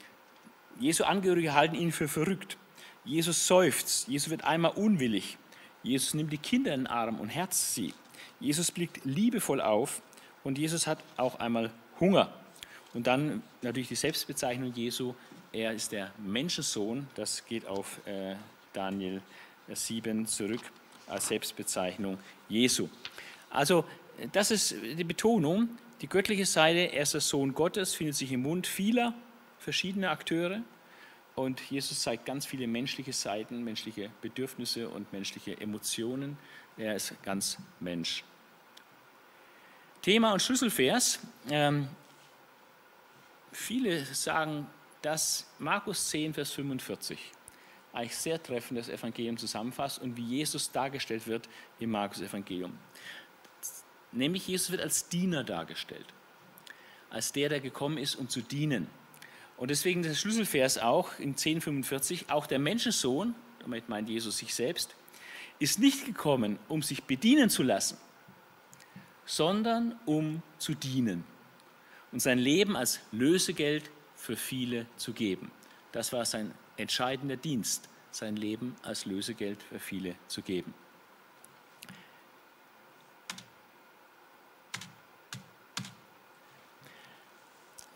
Jesu Angehörige halten ihn für verrückt. Jesus seufzt. Jesus wird einmal unwillig. Jesus nimmt die Kinder in den Arm und herzt sie. Jesus blickt liebevoll auf und Jesus hat auch einmal Hunger. Und dann natürlich die Selbstbezeichnung Jesu. Er ist der Menschensohn. Das geht auf äh, Daniel 7 zurück als Selbstbezeichnung Jesu. Also das ist die Betonung. Die göttliche Seite, er ist der Sohn Gottes, findet sich im Mund vieler verschiedene Akteure und Jesus zeigt ganz viele menschliche Seiten, menschliche Bedürfnisse und menschliche Emotionen. Er ist ganz Mensch. Thema und Schlüsselvers. Ähm, viele sagen, dass Markus 10, Vers 45 eigentlich sehr treffend das Evangelium zusammenfasst und wie Jesus dargestellt wird im Markus Evangelium. Nämlich Jesus wird als Diener dargestellt, als der, der gekommen ist, um zu dienen. Und deswegen der Schlüsselvers auch in 1045, auch der Menschensohn, damit meint Jesus sich selbst, ist nicht gekommen, um sich bedienen zu lassen, sondern um zu dienen und sein Leben als Lösegeld für viele zu geben. Das war sein entscheidender Dienst, sein Leben als Lösegeld für viele zu geben.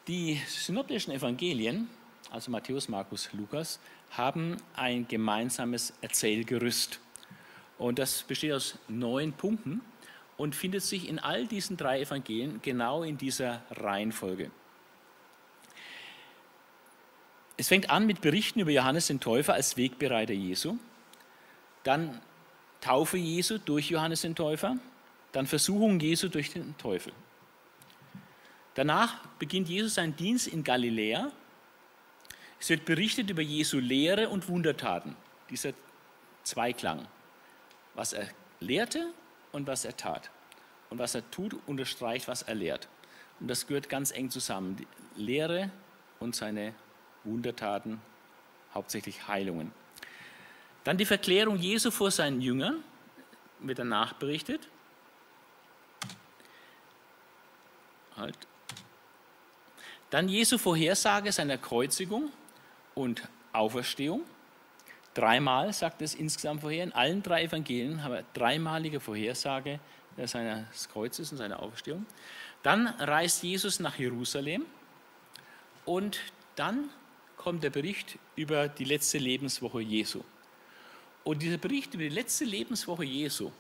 Die synoptischen Evangelien, also Matthäus, Markus, Lukas, haben ein gemeinsames Erzählgerüst. Und das besteht aus neun Punkten und findet sich in all diesen drei Evangelien genau in dieser Reihenfolge. Es fängt an mit Berichten über Johannes den Täufer als Wegbereiter Jesu, dann Taufe Jesu durch Johannes den Täufer, dann Versuchung Jesu durch den Teufel. Danach beginnt Jesus seinen Dienst in Galiläa. Es wird berichtet über Jesu Lehre und Wundertaten, dieser Zweiklang. Was er lehrte und was er tat. Und was er tut, unterstreicht, was er lehrt. Und das gehört ganz eng zusammen. Die Lehre und seine Wundertaten, hauptsächlich Heilungen. Dann die Verklärung Jesu vor seinen Jüngern, wird danach berichtet. Halt. Dann Jesu Vorhersage seiner Kreuzigung und Auferstehung. Dreimal sagt es insgesamt vorher. In allen drei Evangelien haben wir dreimalige Vorhersage seines Kreuzes und seiner Auferstehung. Dann reist Jesus nach Jerusalem und dann kommt der Bericht über die letzte Lebenswoche Jesu. Und dieser Bericht über die letzte Lebenswoche Jesu,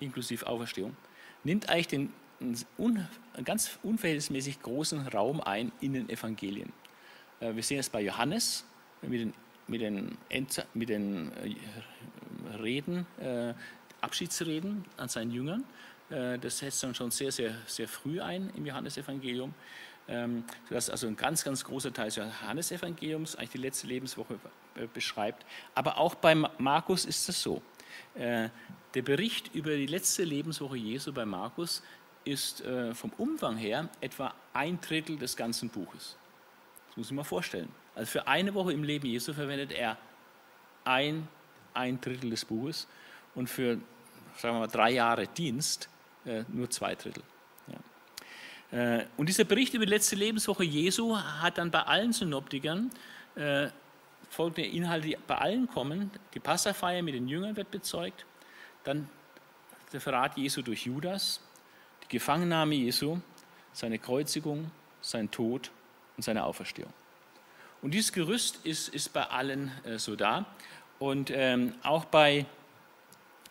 inklusive Auferstehung, nimmt eigentlich den einen, ganz unverhältnismäßig großen Raum ein in den Evangelien. Äh, wir sehen es bei Johannes mit den, mit den, mit den äh, Reden, äh, Abschiedsreden an seinen Jüngern. Das setzt dann schon sehr, sehr, sehr früh ein im Johannesevangelium. Ähm, sodass also ein ganz, ganz großer Teil des Johannesevangeliums eigentlich die letzte Lebenswoche beschreibt. Aber auch bei Markus ist es so. Der Bericht über die letzte Lebenswoche Jesu bei Markus ist äh, vom Umfang her etwa ein Drittel des ganzen Buches. Das muss ich mal vorstellen. Also für eine Woche im Leben Jesu verwendet er ein, ein Drittel des Buches und für, sagen wir mal, drei Jahre Dienst äh, nur zwei Drittel. Ja. Äh, und dieser Bericht über die letzte Lebenswoche Jesu hat dann bei allen Synoptikern äh, folgende Inhalte, die bei allen kommen. Die Passafeier mit den Jüngern wird bezeugt, dann der Verrat Jesu durch Judas, die Gefangennahme Jesu, seine Kreuzigung, sein Tod und seine Auferstehung. Und dieses Gerüst ist, ist bei allen äh, so da. Und ähm, auch bei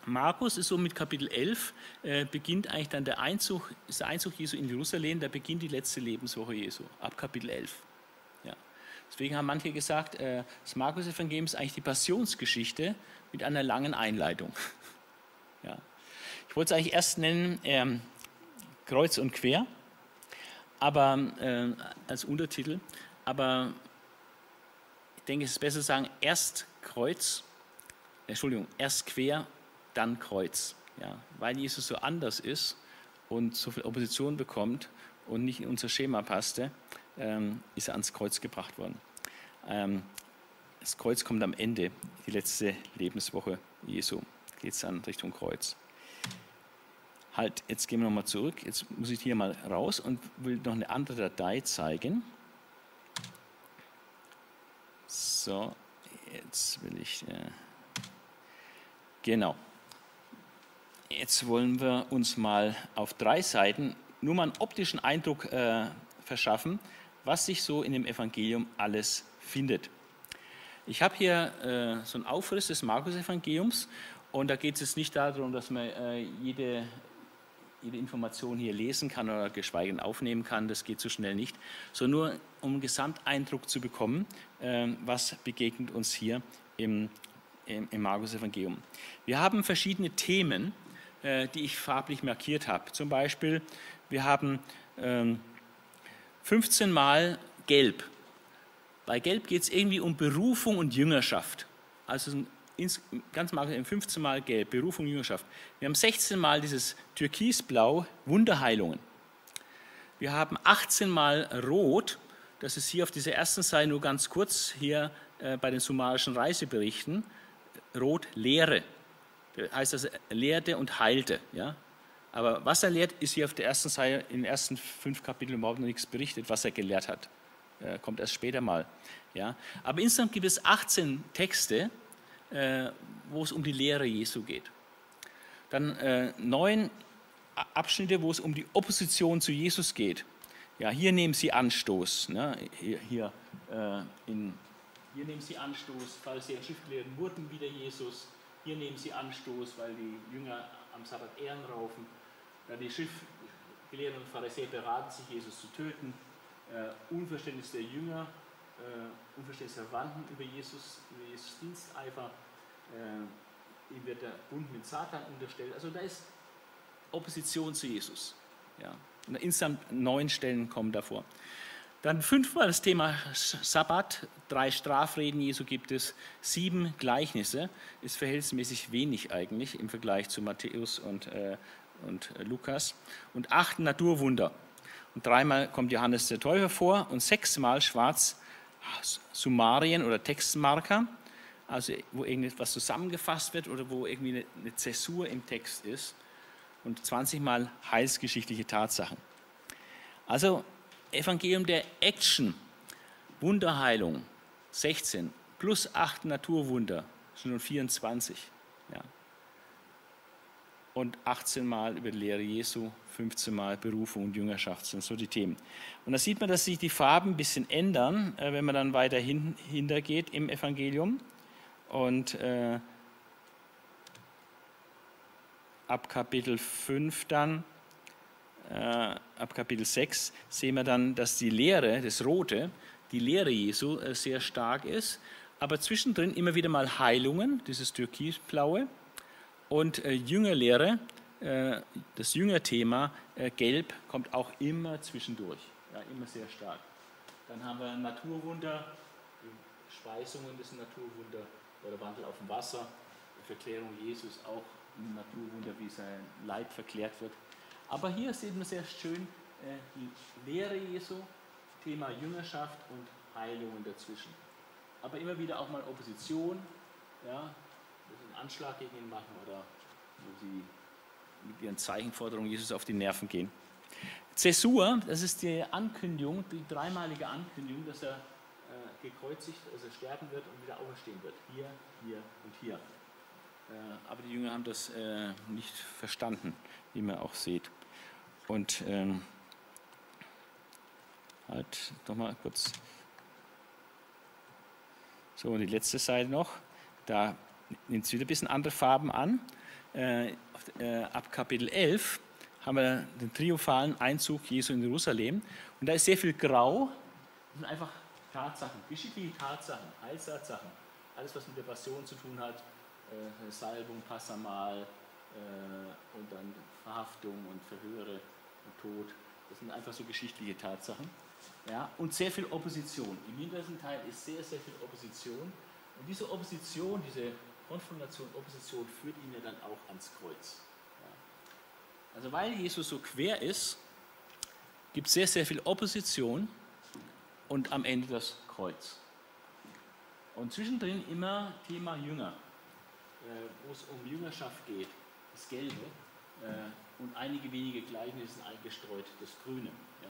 Markus ist so mit Kapitel 11 äh, beginnt eigentlich dann der Einzug, ist der Einzug Jesu in Jerusalem, da beginnt die letzte Lebenswoche Jesu, ab Kapitel 11. Ja. Deswegen haben manche gesagt, äh, das Markus-Evangelium ist eigentlich die Passionsgeschichte mit einer langen Einleitung. ja. Ich wollte es eigentlich erst nennen, ähm, Kreuz und Quer, aber äh, als Untertitel, aber denke, es ist besser zu sagen, erst Kreuz, Entschuldigung, erst quer, dann Kreuz. Ja, weil Jesus so anders ist und so viel Opposition bekommt und nicht in unser Schema passte, ähm, ist er ans Kreuz gebracht worden. Ähm, das Kreuz kommt am Ende, die letzte Lebenswoche Jesu, geht es dann Richtung Kreuz. Halt, jetzt gehen wir nochmal zurück. Jetzt muss ich hier mal raus und will noch eine andere Datei zeigen. So, jetzt will ich. Äh, genau. Jetzt wollen wir uns mal auf drei Seiten nur mal einen optischen Eindruck äh, verschaffen, was sich so in dem Evangelium alles findet. Ich habe hier äh, so einen Aufriss des Markus-Evangeliums und da geht es jetzt nicht darum, dass man äh, jede jede Information hier lesen kann oder geschweige denn aufnehmen kann, das geht so schnell nicht, sondern nur um einen Gesamteindruck zu bekommen, ähm, was begegnet uns hier im, im Markus-Evangelium. Wir haben verschiedene Themen, äh, die ich farblich markiert habe. Zum Beispiel, wir haben 15 ähm, Mal Gelb. Bei Gelb geht es irgendwie um Berufung und Jüngerschaft. Also ein ins, ganz markant 15 Mal gelb, Berufung, Jüngerschaft. Wir haben 16 Mal dieses Türkisblau, Wunderheilungen. Wir haben 18 Mal rot, das ist hier auf dieser ersten Seite nur ganz kurz, hier äh, bei den summarischen Reiseberichten, rot Lehre. Das heißt das lehrte und heilte. Ja? Aber was er lehrt, ist hier auf der ersten Seite, in den ersten fünf Kapiteln überhaupt noch nichts berichtet, was er gelehrt hat. Äh, kommt erst später mal. Ja? Aber insgesamt gibt es 18 Texte, äh, wo es um die Lehre Jesu geht. Dann äh, neun Abschnitte, wo es um die Opposition zu Jesus geht. Ja, hier nehmen Sie Anstoß. Ne? Hier, hier, äh, in, hier nehmen Sie Anstoß, Pharisäer und Schriftgelehrten wurden wieder Jesus. Hier nehmen Sie Anstoß, weil die Jünger am Sabbat Ehren raufen. Ja, die Schriftgelehrten und Pharisäer beraten sich, Jesus zu töten. Äh, Unverständnis der Jünger, äh, Unverständnis der Verwandten über Jesus, über Jesus Diensteifer. Äh, ihm wird der Bund mit Satan unterstellt. Also da ist Opposition zu Jesus. Ja. Insgesamt neun Stellen kommen davor. Dann fünfmal das Thema Sabbat, drei Strafreden Jesu gibt es, sieben Gleichnisse, ist verhältnismäßig wenig eigentlich im Vergleich zu Matthäus und, äh, und Lukas. Und acht Naturwunder. Und dreimal kommt Johannes der Täufer vor und sechsmal schwarz Summarien oder Textmarker, also wo irgendetwas zusammengefasst wird oder wo irgendwie eine, eine Zäsur im Text ist und 20 Mal heilsgeschichtliche Tatsachen. Also Evangelium der Action, Wunderheilung 16 plus 8 Naturwunder, schon 24. Ja. Und 18 Mal über die Lehre Jesu, 15 Mal Berufung und Jüngerschaft sind so die Themen. Und da sieht man, dass sich die Farben ein bisschen ändern, äh, wenn man dann weiter hin, hintergeht im Evangelium. Und äh, ab Kapitel 5 dann, äh, ab Kapitel 6 sehen wir dann, dass die Lehre, das Rote, die Lehre Jesu äh, sehr stark ist, aber zwischendrin immer wieder mal Heilungen, dieses Türkisblaue, und äh, Jüngerlehre, äh, das Jüngerthema, äh, Gelb, kommt auch immer zwischendurch, ja, immer sehr stark. Dann haben wir Naturwunder, die Speisungen des Naturwunder, oder Wandel auf dem Wasser, die Verklärung Jesus auch ein Naturwunder, wie sein Leib verklärt wird. Aber hier sieht man sehr schön äh, die Lehre Jesu, Thema Jüngerschaft und Heilungen dazwischen. Aber immer wieder auch mal Opposition, ja, wo sie einen Anschlag gegen ihn machen oder wo sie mit ihren Zeichenforderungen Jesus auf die Nerven gehen. Zäsur, das ist die Ankündigung, die dreimalige Ankündigung, dass er gekreuzigt, also sterben wird und wieder auferstehen wird. Hier, hier und hier. Äh, aber die Jünger haben das äh, nicht verstanden, wie man auch sieht. Und ähm, halt, nochmal kurz. So, und die letzte Seite noch. Da nimmt es wieder ein bisschen andere Farben an. Äh, äh, ab Kapitel 11 haben wir den triumphalen Einzug Jesu in Jerusalem. Und da ist sehr viel Grau. Das sind einfach Tatsachen, geschichtliche Tatsachen, Heilstatsachen. Alles, was mit der Passion zu tun hat. Äh, Salbung, Passamal äh, und dann Verhaftung und Verhöre und Tod. Das sind einfach so geschichtliche Tatsachen. Ja, und sehr viel Opposition. Im hintersten Teil ist sehr, sehr viel Opposition. Und diese Opposition, diese Konfrontation, Opposition führt ihn ja dann auch ans Kreuz. Ja. Also weil Jesus so quer ist, gibt es sehr, sehr viel Opposition und am Ende das Kreuz. Und zwischendrin immer Thema Jünger, äh, wo es um Jüngerschaft geht, das Gelbe äh, und einige wenige Gleichnisse eingestreut, das Grüne. Ja.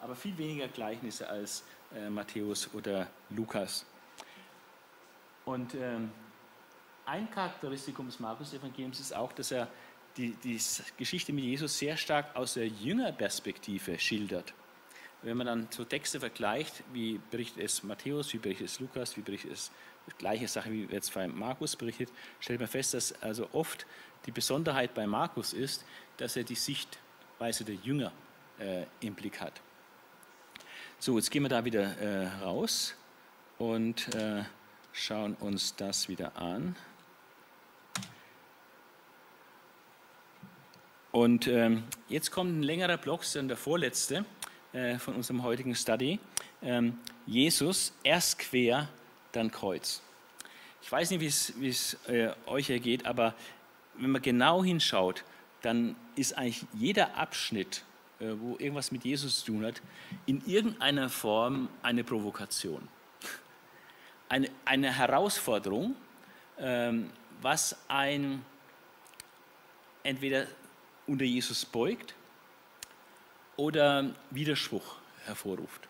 Aber viel weniger Gleichnisse als äh, Matthäus oder Lukas. Und ähm, ein Charakteristikum des Markus-Evangeliums ist auch, dass er die, die Geschichte mit Jesus sehr stark aus der Jüngerperspektive schildert. Wenn man dann so Texte vergleicht, wie berichtet es Matthäus, wie berichtet es Lukas, wie berichtet es gleiche Sache, wie jetzt bei Markus berichtet, stellt man fest, dass also oft die Besonderheit bei Markus ist, dass er die Sichtweise der Jünger äh, im Blick hat. So, jetzt gehen wir da wieder äh, raus und äh, schauen uns das wieder an. Und ähm, jetzt kommt ein längerer Block, dann der vorletzte äh, von unserem heutigen Study. Ähm, Jesus erst quer, dann Kreuz. Ich weiß nicht, wie es äh, euch ergeht, aber wenn man genau hinschaut, dann ist eigentlich jeder Abschnitt, äh, wo irgendwas mit Jesus zu tun hat, in irgendeiner Form eine Provokation. Eine, eine Herausforderung, ähm, was ein entweder unter Jesus beugt oder Widerspruch hervorruft.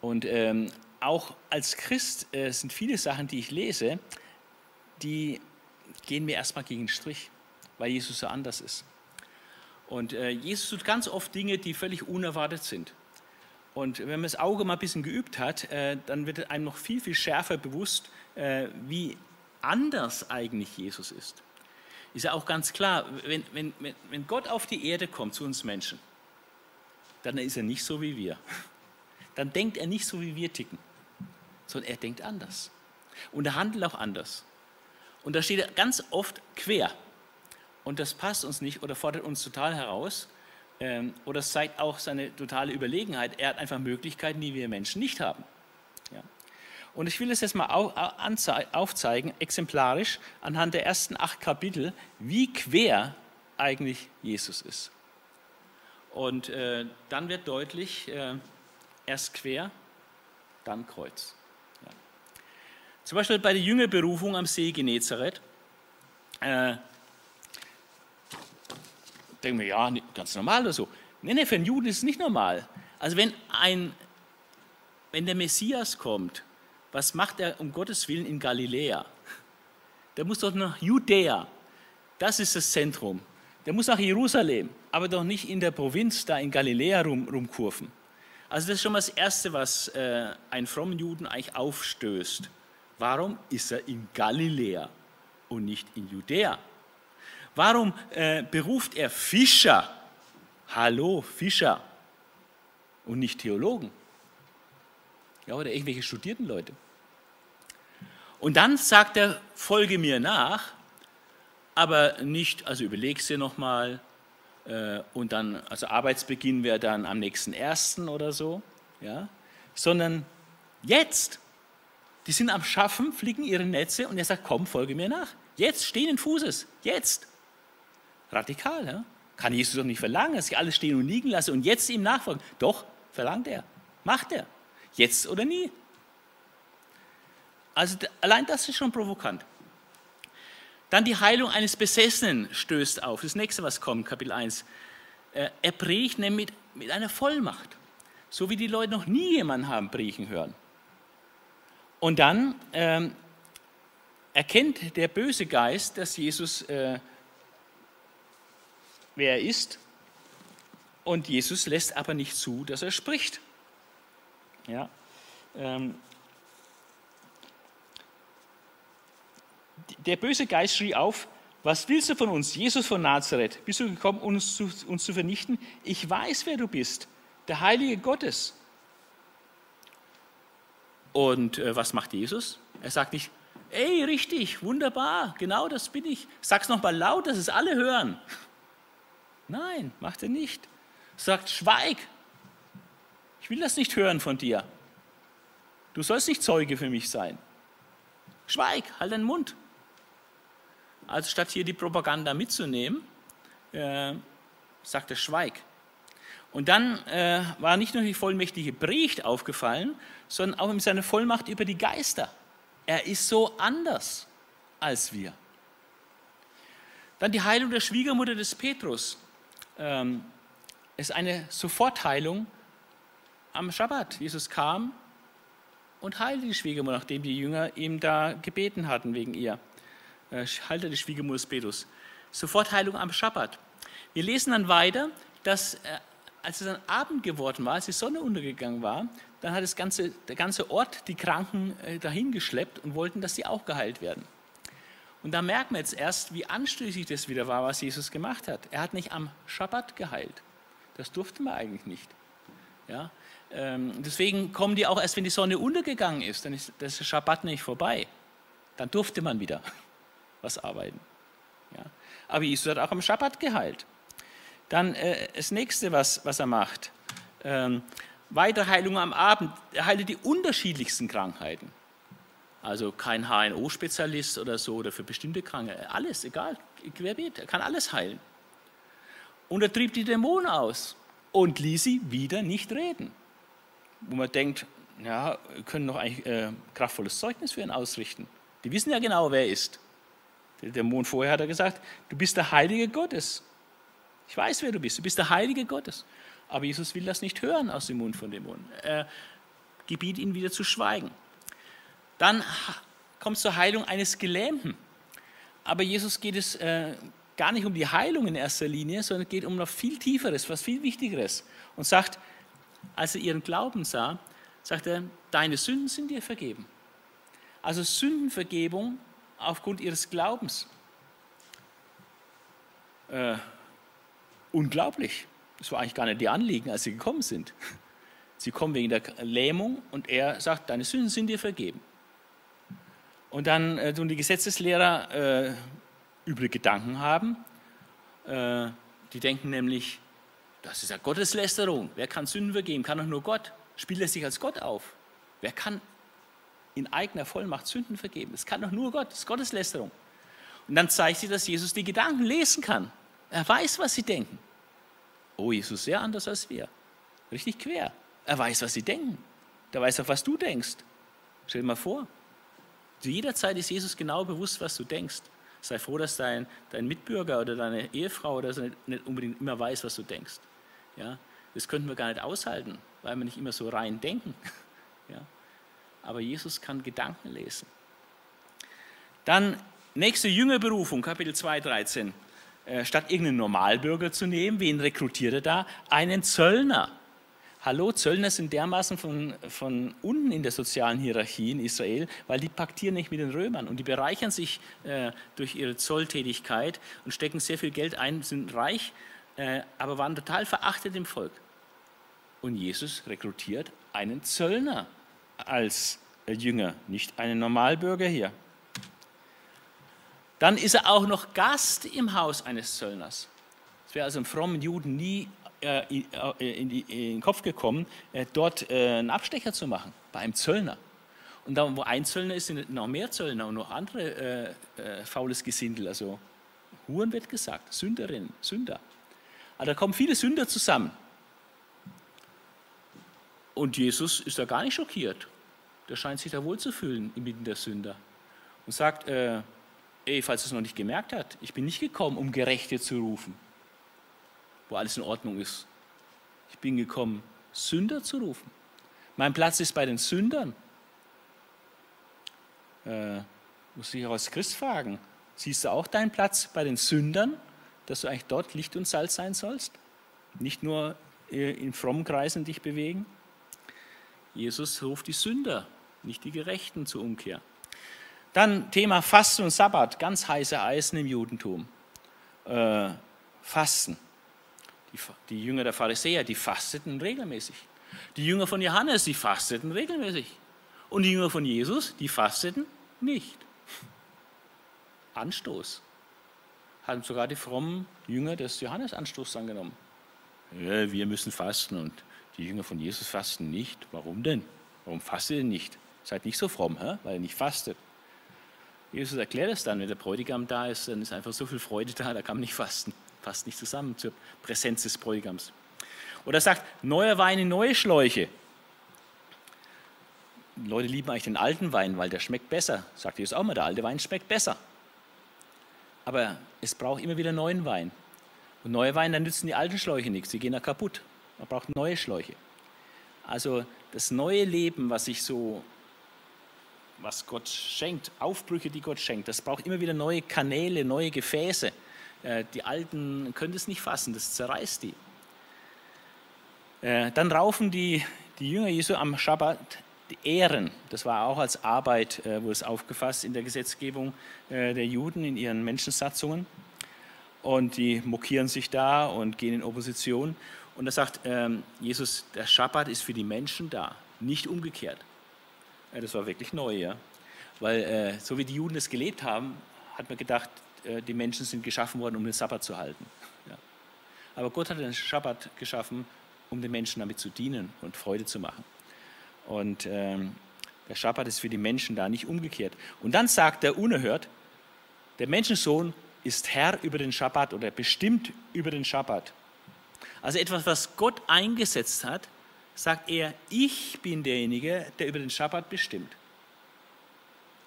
Und ähm, auch als Christ äh, sind viele Sachen, die ich lese, die gehen mir erstmal gegen den Strich, weil Jesus so anders ist. Und äh, Jesus tut ganz oft Dinge, die völlig unerwartet sind. Und wenn man das Auge mal ein bisschen geübt hat, äh, dann wird einem noch viel, viel schärfer bewusst, äh, wie anders eigentlich Jesus ist ist ja auch ganz klar, wenn, wenn, wenn Gott auf die Erde kommt zu uns Menschen, dann ist er nicht so wie wir. Dann denkt er nicht so, wie wir ticken, sondern er denkt anders. Und er handelt auch anders. Und da steht er ganz oft quer. Und das passt uns nicht oder fordert uns total heraus. Ähm, oder es zeigt auch seine totale Überlegenheit. Er hat einfach Möglichkeiten, die wir Menschen nicht haben. Ja. Und ich will es jetzt mal aufzeigen, exemplarisch, anhand der ersten acht Kapitel, wie quer eigentlich Jesus ist. Und äh, dann wird deutlich, äh, erst quer, dann Kreuz. Ja. Zum Beispiel bei der Jüngerberufung am See Genezareth. Äh, denken wir, ja, ganz normal oder so. Nein, nee, für einen Juden ist es nicht normal. Also wenn, ein, wenn der Messias kommt was macht er um Gottes Willen in Galiläa? Der muss doch nach Judäa. Das ist das Zentrum. Der muss nach Jerusalem, aber doch nicht in der Provinz da in Galiläa rum, rumkurven. Also das ist schon mal das Erste, was äh, einen frommen Juden eigentlich aufstößt. Warum ist er in Galiläa und nicht in Judäa? Warum äh, beruft er Fischer? Hallo, Fischer und nicht Theologen? Ja, oder irgendwelche studierten Leute. Und dann sagt er, folge mir nach, aber nicht, also überlegst dir nochmal, äh, und dann, also Arbeitsbeginn wäre dann am nächsten ersten oder so, ja, sondern jetzt. Die sind am Schaffen, flicken ihre Netze und er sagt, komm, folge mir nach. Jetzt, stehenden Fußes, jetzt. Radikal, ja? Kann Jesus doch nicht verlangen, dass ich alles stehen und liegen lasse und jetzt ihm nachfolgen. Doch, verlangt er, macht er. Jetzt oder nie. Also allein das ist schon provokant. Dann die Heilung eines Besessenen stößt auf. Das nächste, was kommt, Kapitel 1. Äh, er predigt nämlich mit einer Vollmacht, so wie die Leute noch nie jemanden haben predigen hören. Und dann ähm, erkennt der böse Geist, dass Jesus, äh, wer er ist, und Jesus lässt aber nicht zu, dass er spricht. Ja, ähm, der böse Geist schrie auf, was willst du von uns, Jesus von Nazareth? Bist du gekommen, uns zu, uns zu vernichten? Ich weiß, wer du bist, der Heilige Gottes. Und äh, was macht Jesus? Er sagt nicht, ey, richtig, wunderbar, genau das bin ich. Sag's nochmal laut, dass es alle hören. Nein, macht er nicht. Sagt, schweig. Ich will das nicht hören von dir. Du sollst nicht Zeuge für mich sein. Schweig, halt deinen Mund. Also statt hier die Propaganda mitzunehmen, äh, sagt er, schweig. Und dann äh, war nicht nur die vollmächtige Predigt aufgefallen, sondern auch in seiner Vollmacht über die Geister. Er ist so anders als wir. Dann die Heilung der Schwiegermutter des Petrus. Ähm, ist eine Sofortheilung am Schabbat. Jesus kam und heilte die Schwiegermutter, nachdem die Jünger ihm da gebeten hatten wegen ihr. Äh, Schwiegermutter des Petrus. Sofortheilung am Schabbat. Wir lesen dann weiter, dass äh, als es dann Abend geworden war, als die Sonne untergegangen war, dann hat das ganze, der ganze Ort die Kranken äh, dahin geschleppt und wollten, dass sie auch geheilt werden. Und da merken wir jetzt erst, wie anstößig das wieder war, was Jesus gemacht hat. Er hat nicht am Schabbat geheilt. Das durfte man eigentlich nicht. Ja? Ähm, deswegen kommen die auch erst, wenn die Sonne untergegangen ist, dann ist der Schabbat nicht vorbei. Dann durfte man wieder was arbeiten. Ja? Aber Jesus hat auch am Schabbat geheilt. Dann äh, das nächste, was, was er macht. Ähm, Weiterheilung am Abend. Er heilt die unterschiedlichsten Krankheiten. Also kein HNO-Spezialist oder so oder für bestimmte Krankheiten. Alles, egal, querbeet. Er kann alles heilen. Und er trieb die Dämonen aus und ließ sie wieder nicht reden. Wo man denkt, ja, können doch eigentlich äh, kraftvolles Zeugnis für ihn ausrichten. Die wissen ja genau, wer er ist. Der Dämon vorher hat er gesagt, du bist der Heilige Gottes. Ich weiß, wer du bist. Du bist der Heilige Gottes. Aber Jesus will das nicht hören aus dem Mund von Dämonen. Er gebiet ihn wieder zu schweigen. Dann kommt zur Heilung eines Gelähmten. Aber Jesus geht es äh, gar nicht um die Heilung in erster Linie, sondern geht um noch viel Tieferes, was viel Wichtigeres. Und sagt, als er ihren Glauben sah, sagt er, deine Sünden sind dir vergeben. Also Sündenvergebung aufgrund ihres Glaubens. Äh, unglaublich. Das war eigentlich gar nicht die Anliegen, als sie gekommen sind. Sie kommen wegen der Lähmung und er sagt, deine Sünden sind dir vergeben. Und dann äh, tun die Gesetzeslehrer äh, üble Gedanken haben. Äh, die denken nämlich, das ist ja Gotteslästerung. Wer kann Sünden vergeben? Kann doch nur Gott. Spielt er sich als Gott auf? Wer kann in eigener Vollmacht Sünden vergeben? Das kann doch nur Gott. Das ist Gotteslästerung. Und dann zeigt sich, dass Jesus die Gedanken lesen kann. Er weiß, was sie denken. Oh, Jesus sehr anders als wir. Richtig quer. Er weiß, was sie denken. Der weiß auch, was du denkst. Stell dir mal vor. Zu jeder Zeit ist Jesus genau bewusst, was du denkst. Sei froh, dass dein, dein Mitbürger oder deine Ehefrau oder so nicht, nicht unbedingt immer weiß, was du denkst. Ja? Das könnten wir gar nicht aushalten, weil wir nicht immer so rein denken. Ja? Aber Jesus kann Gedanken lesen. Dann nächste Jüngerberufung, Kapitel 2, 13. Äh, statt irgendeinen Normalbürger zu nehmen, wen rekrutiert er da? Einen Zöllner. Hallo, Zöllner sind dermaßen von, von unten in der sozialen Hierarchie in Israel, weil die paktieren nicht mit den Römern und die bereichern sich äh, durch ihre Zolltätigkeit und stecken sehr viel Geld ein, sind reich, äh, aber waren total verachtet im Volk. Und Jesus rekrutiert einen Zöllner als Jünger, nicht einen Normalbürger hier. Dann ist er auch noch Gast im Haus eines Zöllners. Es wäre also einem frommen Juden nie äh, in, äh, in, den Kopf gekommen, äh, dort einen Abstecher zu machen, bei einem Zöllner. Und da, wo ein Zöllner ist, sind noch mehr Zöllner und noch andere faules Gesindel. Also Huren wird gesagt, Sünderinnen, Sünder. Also da kommen viele Sünder zusammen. Und Jesus ist da gar nicht schockiert. Der scheint sich da wohl zu fühlen inmitten der Sünder. Und sagt, äh, ey, falls du es noch nicht gemerkt hast, ich bin nicht gekommen, um Gerechte zu rufen, wo alles in Ordnung ist. Ich bin gekommen, Sünder zu rufen. Mein Platz ist bei den Sündern. Äh, muss ich auch als Christ fragen, siehst du auch deinen Platz bei den Sündern, dass du eigentlich dort Licht und Salz sein sollst? Nicht nur äh, in frommen Kreisen dich bewegen? Jesus ruft die Sünder, nicht die Gerechten zur Umkehr. Dann Thema Fasten und Sabbat, ganz heiße Eisen im Judentum. Äh, Fasten. Die, die Jünger der Pharisäer, die fasteten regelmäßig. Die Jünger von Johannes, die fasteten regelmäßig. Und die Jünger von Jesus, die fasteten nicht. Anstoß. Haben sogar die frommen Jünger des Johannes Anstoß angenommen. Ja, wir müssen fasten und die Jünger von Jesus fasten nicht. Warum denn? Warum fastet ihr nicht? Seid nicht so fromm, hä? weil ihr nicht fastet. Jesus erklärt es dann, wenn der Bräutigam da ist, dann ist einfach so viel Freude da, da kann man nicht fasten. Passt nicht zusammen zur Präsenz des Bräutigams. Oder er sagt, neuer Wein in neue Schläuche. Die Leute lieben eigentlich den alten Wein, weil der schmeckt besser. Sagt Jesus auch mal, der alte Wein schmeckt besser. Aber es braucht immer wieder neuen Wein. Und neue Wein, dann nützen die alten Schläuche nichts, die gehen da kaputt. Man braucht neue Schläuche. Also das neue Leben, was sich so, was Gott schenkt, Aufbrüche, die Gott schenkt, das braucht immer wieder neue Kanäle, neue Gefäße. Äh, die alten können das nicht fassen, das zerreißt die. Äh, dann raufen die, die Jünger Jesu am Schabbat die Ehren. Das war auch als Arbeit, äh, wurde es aufgefasst in der Gesetzgebung der Juden in ihren Menschensatzungen und die mokieren sich da und gehen in Opposition. Und da sagt ähm, Jesus, der Schabbat ist für die Menschen da, nicht umgekehrt. Ja, das war wirklich neu, ja. Weil äh, so wie die Juden es gelebt haben, hat man gedacht, äh, die Menschen sind geschaffen worden, um den Sabbat zu halten. Ja. Aber Gott hat den Schabbat geschaffen, um den Menschen damit zu dienen und Freude zu machen. Und ähm, der Schabbat ist für die Menschen da, nicht umgekehrt. Und dann sagt er unerhört, der Menschensohn ist Herr über den Schabbat oder bestimmt über den Schabbat. Also etwas, was Gott eingesetzt hat, sagt er, ich bin derjenige, der über den Schabbat bestimmt.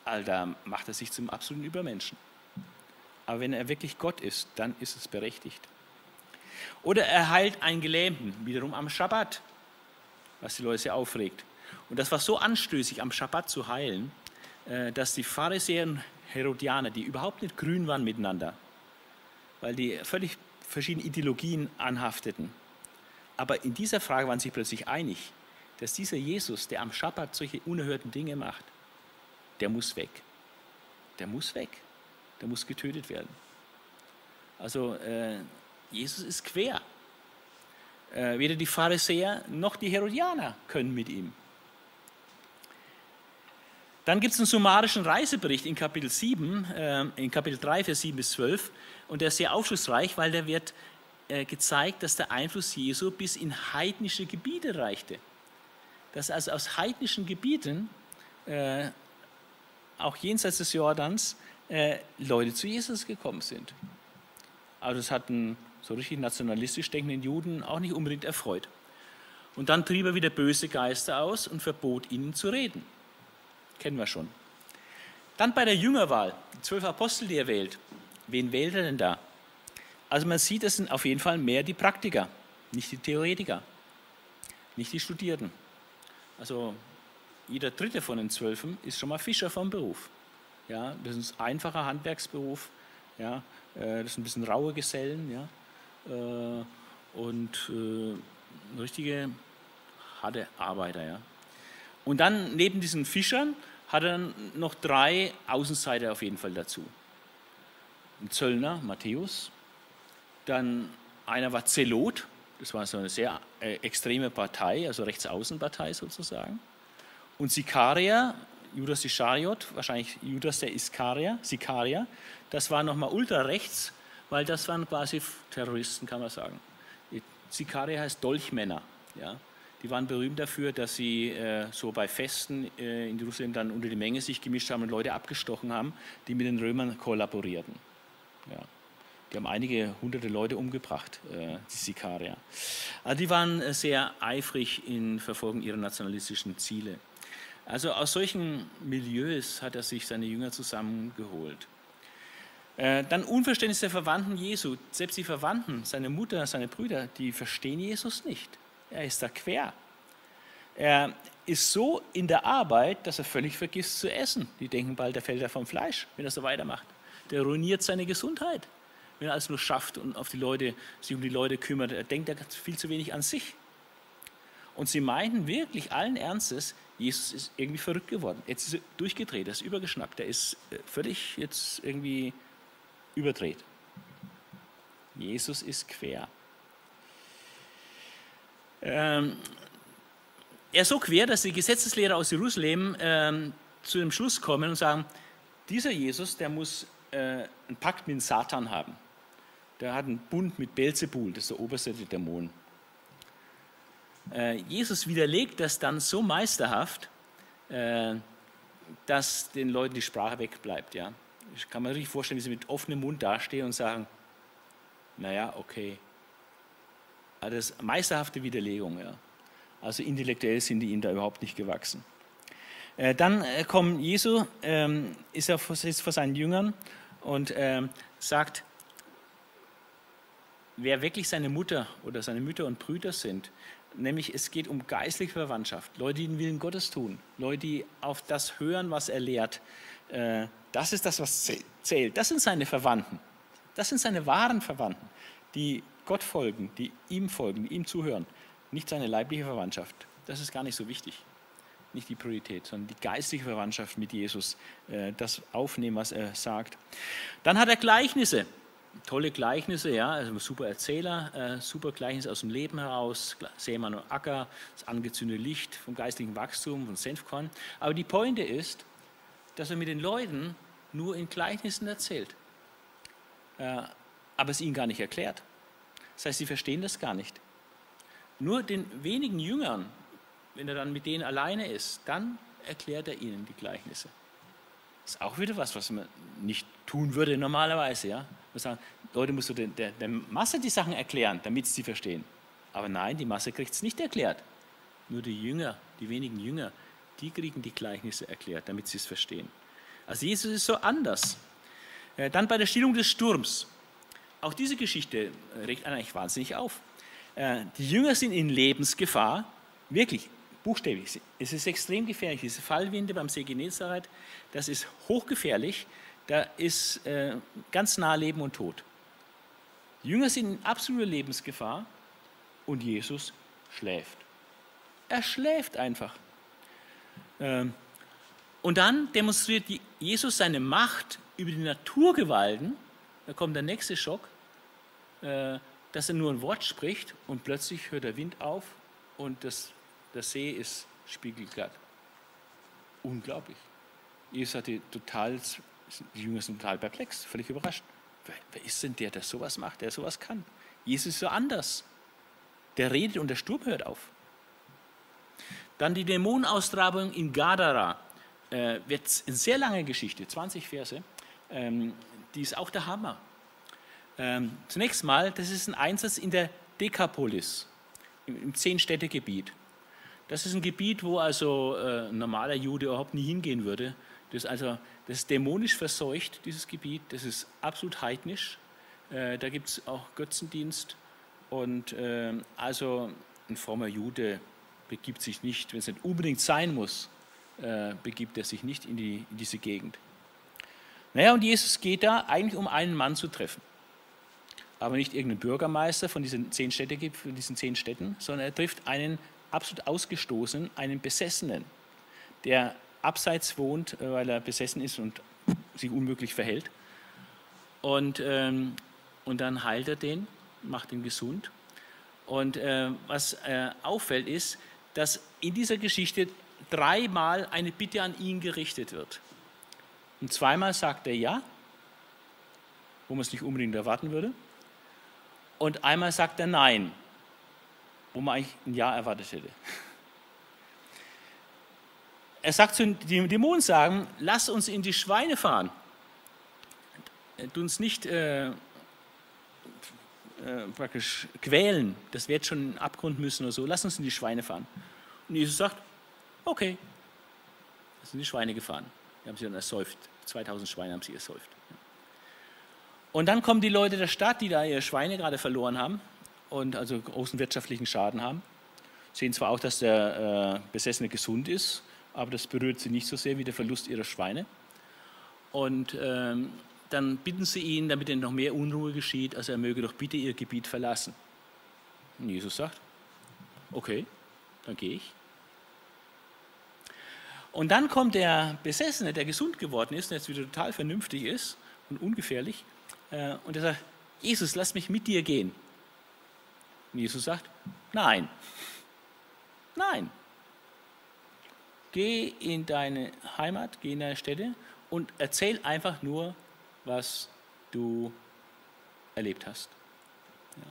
Alter, macht er sich zum absoluten Übermenschen. Aber wenn er wirklich Gott ist, dann ist es berechtigt. Oder er heilt einen Gelähmten, wiederum am Schabbat, was die Leute aufregt. Und das war so anstößig, am Schabbat zu heilen, äh, dass die Pharisäer und Herodianer, die überhaupt nicht grün waren miteinander, weil die völlig verschiedene Ideologien anhafteten. Aber in dieser Frage waren sie plötzlich einig, dass dieser Jesus, der am Schabbat solche unerhörten Dinge macht, der muss weg. Der muss weg. Der muss getötet werden. Also äh, Jesus ist quer. Äh, weder die Pharisäer noch die Herodianer können mit ihm. Dann gibt es einen summarischen Reisebericht in Kapitel 7, äh, in Kapitel 3, Vers 7 bis 12. Und der ist sehr aufschlussreich, weil der wird äh, gezeigt, dass der Einfluss Jesu bis in heidnische Gebiete reichte. Dass also aus heidnischen Gebieten, äh, auch jenseits des Jordans, äh, Leute zu Jesus gekommen sind. Also das hat einen so richtig nationalistisch denkenden Juden auch nicht unbedingt erfreut. Und dann trieb er wieder böse Geister aus und verbot ihnen zu reden. Kennen wir schon. Dann bei der Jüngerwahl, die zwölf Apostel, die er wählt. Wen wählt er denn da? Also man sieht, es sind auf jeden Fall mehr die Praktiker, nicht die Theoretiker, nicht die Studierten. Also jeder dritte von den Zwölfen ist schon mal Fischer vom Beruf. Ja, das ist ein einfacher Handwerksberuf. Ja, äh, das sind ein bisschen raue Gesellen. Ja, äh, und äh, richtige harte Arbeiter. Ja. Und dann neben diesen Fischern hat er noch drei Außenseiter auf jeden Fall dazu. Ein Zöllner, Matthäus, dann einer war Zelot, das war so eine sehr äh, extreme Partei, also Rechtsaußenpartei sozusagen. Und Sikaria, Judas Ischariot, wahrscheinlich Judas der Iskarier, Sikaria, das war nochmal ultrarechts, weil das waren quasi Terroristen, kann man sagen. Sikaria heißt Dolchmänner. Ja. Die waren berühmt dafür, dass sie äh, so bei Festen äh, in Jerusalem dann unter die Menge sich gemischt haben und Leute abgestochen haben, die mit den Römern kollaborierten. Ja. Die haben einige hunderte Leute umgebracht, äh, die Sikarier. Also die waren äh, sehr eifrig in Verfolgung ihrer nationalistischen Ziele. Also aus solchen Milieus hat er sich seine Jünger zusammengeholt. Äh, dann Unverständnis der Verwandten Jesu. Selbst die Verwandten, seine Mutter, seine Brüder, die verstehen Jesus nicht. Er ist da quer. Er ist so in der Arbeit, dass er völlig vergisst zu essen. Die denken bald, der fällt er vom Fleisch, wenn er so weitermacht. Der ruiniert seine Gesundheit, wenn er alles nur schafft und auf die Leute, sich um die Leute kümmert. Er denkt er viel zu wenig an sich. Und sie meinten wirklich allen Ernstes, Jesus ist irgendwie verrückt geworden. Jetzt ist er durchgedreht, er ist übergeschnappt, er ist äh, völlig jetzt irgendwie überdreht. Jesus ist quer. Ähm, er ist so quer, dass die Gesetzeslehrer aus Jerusalem ähm, zu dem Schluss kommen und sagen, dieser Jesus, der muss äh, einen Pakt mit Satan haben. Der hat einen Bund mit Belzebul, das ist der oberste Dämon. Äh, Jesus widerlegt das dann so meisterhaft, äh, dass den Leuten die Sprache wegbleibt. Ja? Ich kann mir richtig vorstellen, wie sie mit offenem Mund dastehen und sagen, naja, okay. Aber das ist meisterhafte Widerlegung. Ja? Also intellektuell sind die ihnen da überhaupt nicht gewachsen. Äh, dann kommt Jesu, ähm, ist er vor seinen Jüngern und ähm, sagt, wer wirklich seine Mutter oder seine Mütter und Brüder sind, nämlich es geht um geistliche Verwandtschaft, Leute, die den Willen Gottes tun, Leute, die auf das hören, was er lehrt. Äh, das ist das, was zählt. Das sind seine Verwandten. Das sind seine wahren Verwandten, die Gott folgen, die ihm folgen, die ihm zuhören. Nicht seine leibliche Verwandtschaft. Das ist gar nicht so wichtig. Nicht die Priorität, sondern die geistliche Verwandtschaft mit Jesus. Äh, das aufnehmen, was er sagt. Dann hat er Gleichnisse tolle Gleichnisse, ja, also super Erzähler, äh, super Gleichnis aus dem Leben heraus, Seemann und Acker, das angezündete Licht vom geistigen Wachstum, von Senfkorn. Aber die Pointe ist, dass er mit den Leuten nur in Gleichnissen erzählt, äh, aber es ihnen gar nicht erklärt. Das heißt, sie verstehen das gar nicht. Nur den wenigen Jüngern, wenn er dann mit denen alleine ist, dann erklärt er ihnen die Gleichnisse. Das ist auch wieder was, was man nicht tun würde normalerweise. Ja? Wir sagen, Leute, musst du der, der, der Masse die Sachen erklären, damit sie verstehen. Aber nein, die Masse kriegt es nicht erklärt. Nur die Jünger, die wenigen Jünger, die kriegen die Gleichnisse erklärt, damit sie es verstehen. Also Jesus ist so anders. Äh, dann bei der Stillung des Sturms. Auch diese Geschichte regt einen eigentlich wahnsinnig auf. Äh, die Jünger sind in Lebensgefahr, wirklich buchstäblich. Es ist extrem gefährlich. Diese Fallwinde beim See Genezareth, das ist hochgefährlich. Da ist äh, ganz nah Leben und Tod. Die Jünger sind in absoluter Lebensgefahr und Jesus schläft. Er schläft einfach. Ähm, und dann demonstriert Jesus seine Macht über die Naturgewalten. Da kommt der nächste Schock, äh, dass er nur ein Wort spricht und plötzlich hört der Wind auf und das der See ist spiegelglatt. Unglaublich. Jesus hatte total, die Jünger sind total perplex, völlig überrascht. Wer, wer ist denn der, der sowas macht, der sowas kann? Jesus ist so anders. Der redet und der Sturm hört auf. Dann die Dämonenaustrabung in Gadara. Äh, wird eine sehr lange Geschichte, 20 Verse. Ähm, die ist auch der Hammer. Ähm, zunächst mal, das ist ein Einsatz in der Dekapolis, im, im Zehn-Städte-Gebiet. Das ist ein Gebiet, wo also äh, ein normaler Jude überhaupt nie hingehen würde. Das ist also das ist dämonisch verseucht, dieses Gebiet. Das ist absolut heidnisch. Äh, da gibt es auch Götzendienst. Und äh, also ein frommer Jude begibt sich nicht, wenn es nicht unbedingt sein muss, äh, begibt er sich nicht in, die, in diese Gegend. Naja, und Jesus geht da eigentlich, um einen Mann zu treffen. Aber nicht irgendeinen Bürgermeister von diesen zehn, Städte, von diesen zehn Städten, sondern er trifft einen absolut ausgestoßen, einen Besessenen, der abseits wohnt, äh, weil er besessen ist und sich unmöglich verhält. Und, ähm, und dann heilt er den, macht ihn gesund. Und äh, was äh, auffällt ist, dass in dieser Geschichte dreimal eine Bitte an ihn gerichtet wird. Und zweimal sagt er ja, wo man es nicht unbedingt erwarten würde. Und einmal sagt er nein, wo man eigentlich ein Ja erwartet hätte. Er sagt zu den Dämonen sagen, lass uns in die Schweine fahren. Du uns nicht äh, äh, praktisch quälen, das wird schon in den Abgrund müssen oder so, lass uns in die Schweine fahren. Und Jesus sagt, okay, das sind die Schweine gefahren. Die haben sie dann ersäuft. 2000 Schweine haben sie ersäuft. Und dann kommen die Leute der Stadt, die da ihre Schweine gerade verloren haben und also großen wirtschaftlichen Schaden haben. Sehen zwar auch, dass der äh, Besessene gesund ist, aber das berührt sie nicht so sehr wie der Verlust ihrer Schweine. Und ähm, dann bitten sie ihn, damit ihnen noch mehr Unruhe geschieht, also er möge doch bitte ihr Gebiet verlassen. Und Jesus sagt, okay, dann gehe ich. Und dann kommt der Besessene, der gesund geworden ist und jetzt wieder total vernünftig ist und ungefährlich, äh, und er sagt, Jesus, lass mich mit dir gehen. Und Jesus sagt, nein, nein. Geh in deine Heimat, geh in deine Städte und erzähl einfach nur, was du erlebt hast. Ja.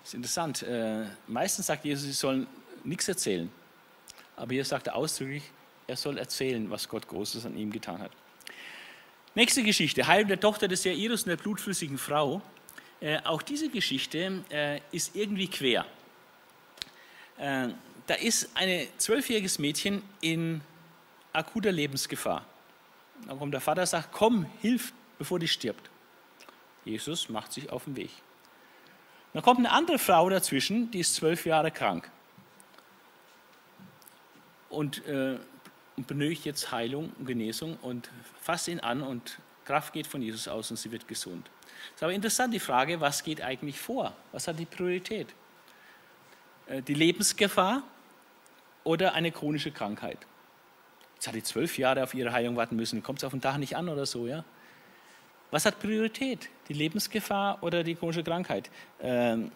Das ist interessant. Äh, meistens sagt Jesus, sie sollen nichts erzählen. Aber hier sagt er ausdrücklich, er soll erzählen, was Gott Großes an ihm getan hat. Nächste Geschichte, Heilung der Tochter des Jairus und der blutflüssigen Frau. Äh, auch diese Geschichte äh, ist irgendwie quer. Äh, da ist ein zwölfjähriges Mädchen in akuter Lebensgefahr. Dann kommt der Vater und sagt, komm, hilf, bevor die stirbt. Jesus macht sich auf den Weg. Dann kommt eine andere Frau dazwischen, die ist zwölf Jahre krank und, äh, und benötigt jetzt Heilung und Genesung und fasst ihn an und Kraft geht von Jesus aus und sie wird gesund. Es ist aber interessant die Frage, was geht eigentlich vor? Was hat die Priorität? Äh, die Lebensgefahr oder eine chronische Krankheit? Jetzt hat die zwölf Jahre auf ihre Heilung warten müssen, kommt es auf den Tag nicht an oder so, ja? Was hat Priorität? Die Lebensgefahr oder die chronische Krankheit? Ähm,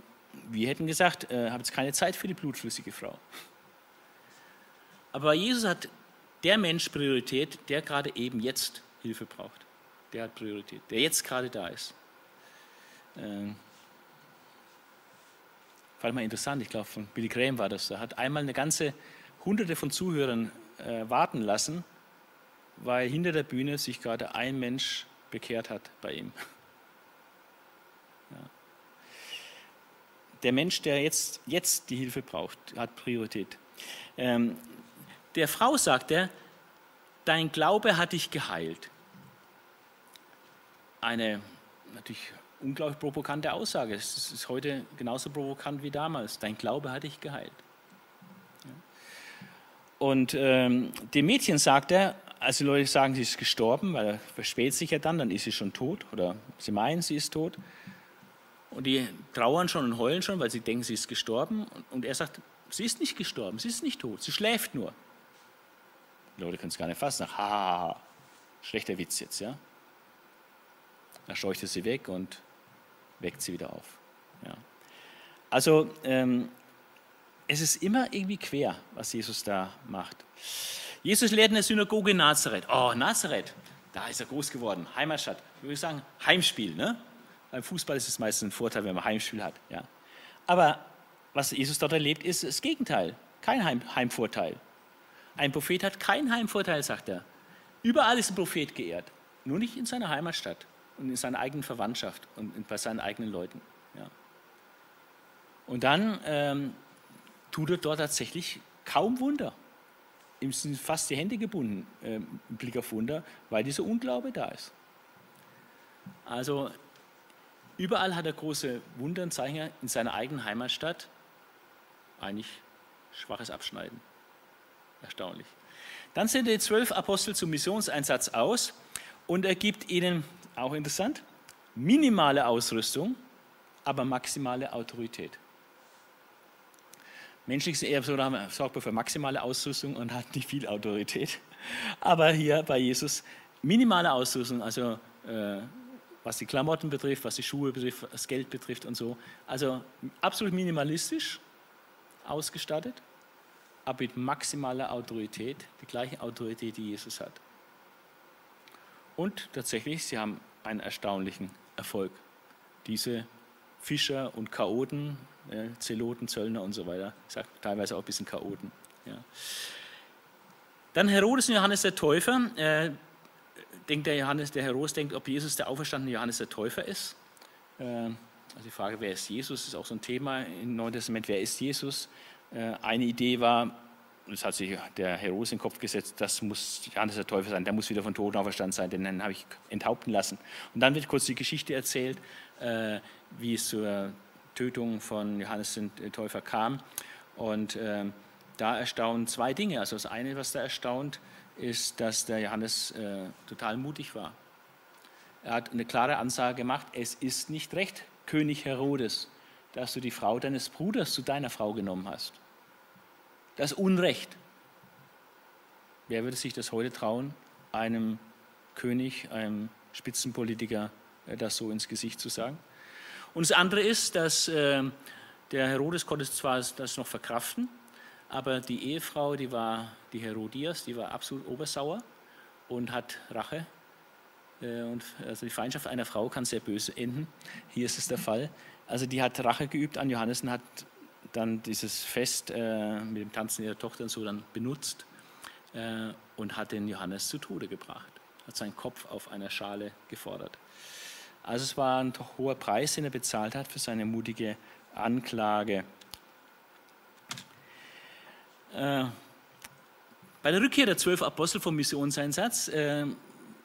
wir hätten gesagt, äh, habe jetzt keine Zeit für die blutflüssige Frau. Aber bei Jesus hat der Mensch Priorität, der gerade eben jetzt Hilfe braucht. Der hat Priorität, der jetzt gerade da ist. Ähm, fand mal interessant, ich glaube von Billy Graham war das. Er hat einmal eine ganze Hunderte von Zuhörern äh, warten lassen, weil hinter der Bühne sich gerade ein Mensch bekehrt hat bei ihm. Ja. Der Mensch, der jetzt, jetzt die Hilfe braucht, hat Priorität. Ähm, der Frau sagt er, dein Glaube hat dich geheilt. Eine natürlich unglaublich provokante Aussage. Es ist heute genauso provokant wie damals. Dein Glaube hat dich geheilt. Und ähm, dem Mädchen sagt er, als die Leute sagen, sie ist gestorben, weil er verspätet sich ja dann, dann ist sie schon tot oder sie meinen, sie ist tot. Und die trauern schon und heulen schon, weil sie denken, sie ist gestorben. Und er sagt, sie ist nicht gestorben, sie ist nicht tot, sie schläft nur. Die Leute können es gar nicht fassen. Ha, schlechter Witz jetzt, ja. Er scheuchte sie weg und weckt sie wieder auf. Ja. Also ähm, es ist immer irgendwie quer, was Jesus da macht. Jesus lehrt in der Synagoge in Nazareth. Oh, Nazareth, da ist er groß geworden, Heimatstadt. Ich würde sagen, Heimspiel. Ne? Beim Fußball ist es meistens ein Vorteil, wenn man Heimspiel hat. Ja. Aber was Jesus dort erlebt, ist das Gegenteil. Kein Heim Heimvorteil. Ein Prophet hat keinen Heimvorteil, sagt er. Überall ist ein Prophet geehrt, nur nicht in seiner Heimatstadt und in seiner eigenen Verwandtschaft und bei seinen eigenen Leuten. Ja. Und dann ähm, tut er dort tatsächlich kaum Wunder. Ihm sind fast die Hände gebunden äh, im Blick auf Wunder, weil dieser Unglaube da ist. Also überall hat er große Wunder und Zeichen in seiner eigenen Heimatstadt. Eigentlich schwaches Abschneiden. Erstaunlich. Dann sind die zwölf Apostel zum Missionseinsatz aus und er gibt ihnen, auch interessant, minimale Ausrüstung, aber maximale Autorität. Menschlich sind eher so, da sorgt man für maximale Ausrüstung und hat nicht viel Autorität. Aber hier bei Jesus minimale Ausrüstung, also äh, was die Klamotten betrifft, was die Schuhe betrifft, das Geld betrifft und so. Also absolut minimalistisch ausgestattet aber mit maximaler Autorität, die gleiche Autorität, die Jesus hat. Und tatsächlich, sie haben einen erstaunlichen Erfolg. Diese Fischer und Chaoten, äh, Zeloten, Zöllner und so weiter, sage teilweise auch ein bisschen Chaoten. Ja. Dann Herodes und Johannes der Täufer. Äh, denkt der, Johannes, der Herodes denkt, ob Jesus der auferstandene Johannes der Täufer ist. Äh, also die Frage, wer ist Jesus, ist auch so ein Thema im Neuen Testament. Wer ist Jesus? Äh, eine Idee war, das hat sich der Herodes in den Kopf gesetzt, das muss Johannes der Täufer sein, der muss wieder von Toten auferstanden sein, denn den habe ich enthaupten lassen. Und dann wird kurz die Geschichte erzählt, äh, wie es zur Tötung von Johannes den Täufer kam. Und äh, da erstaunen zwei Dinge. Also das eine, was da erstaunt, ist, dass der Johannes äh, total mutig war. Er hat eine klare Ansage gemacht, es ist nicht recht, König Herodes, dass du die Frau deines Bruders zu deiner Frau genommen hast. Das Unrecht. Wer würde sich das heute trauen, einem König, einem Spitzenpolitiker äh, das so ins Gesicht zu sagen? Und das andere ist, dass äh, der Herodes konnte zwar das noch verkraften, aber die Ehefrau, die war die Herodias, die war absolut obersauer und hat Rache. Äh, und also die Feindschaft einer Frau kann sehr böse enden. Hier ist es der Fall. Also die hat Rache geübt an Johannes und hat dann dieses Fest äh, mit dem Tanzen ihrer Tochter und so dann benutzt äh, und hat den Johannes zu Tode gebracht, hat seinen Kopf auf einer Schale gefordert. Also es war ein hoher Preis, den er bezahlt hat für seine mutige Anklage. Äh, bei der Rückkehr der zwölf Apostel vom Missionseinsatz äh,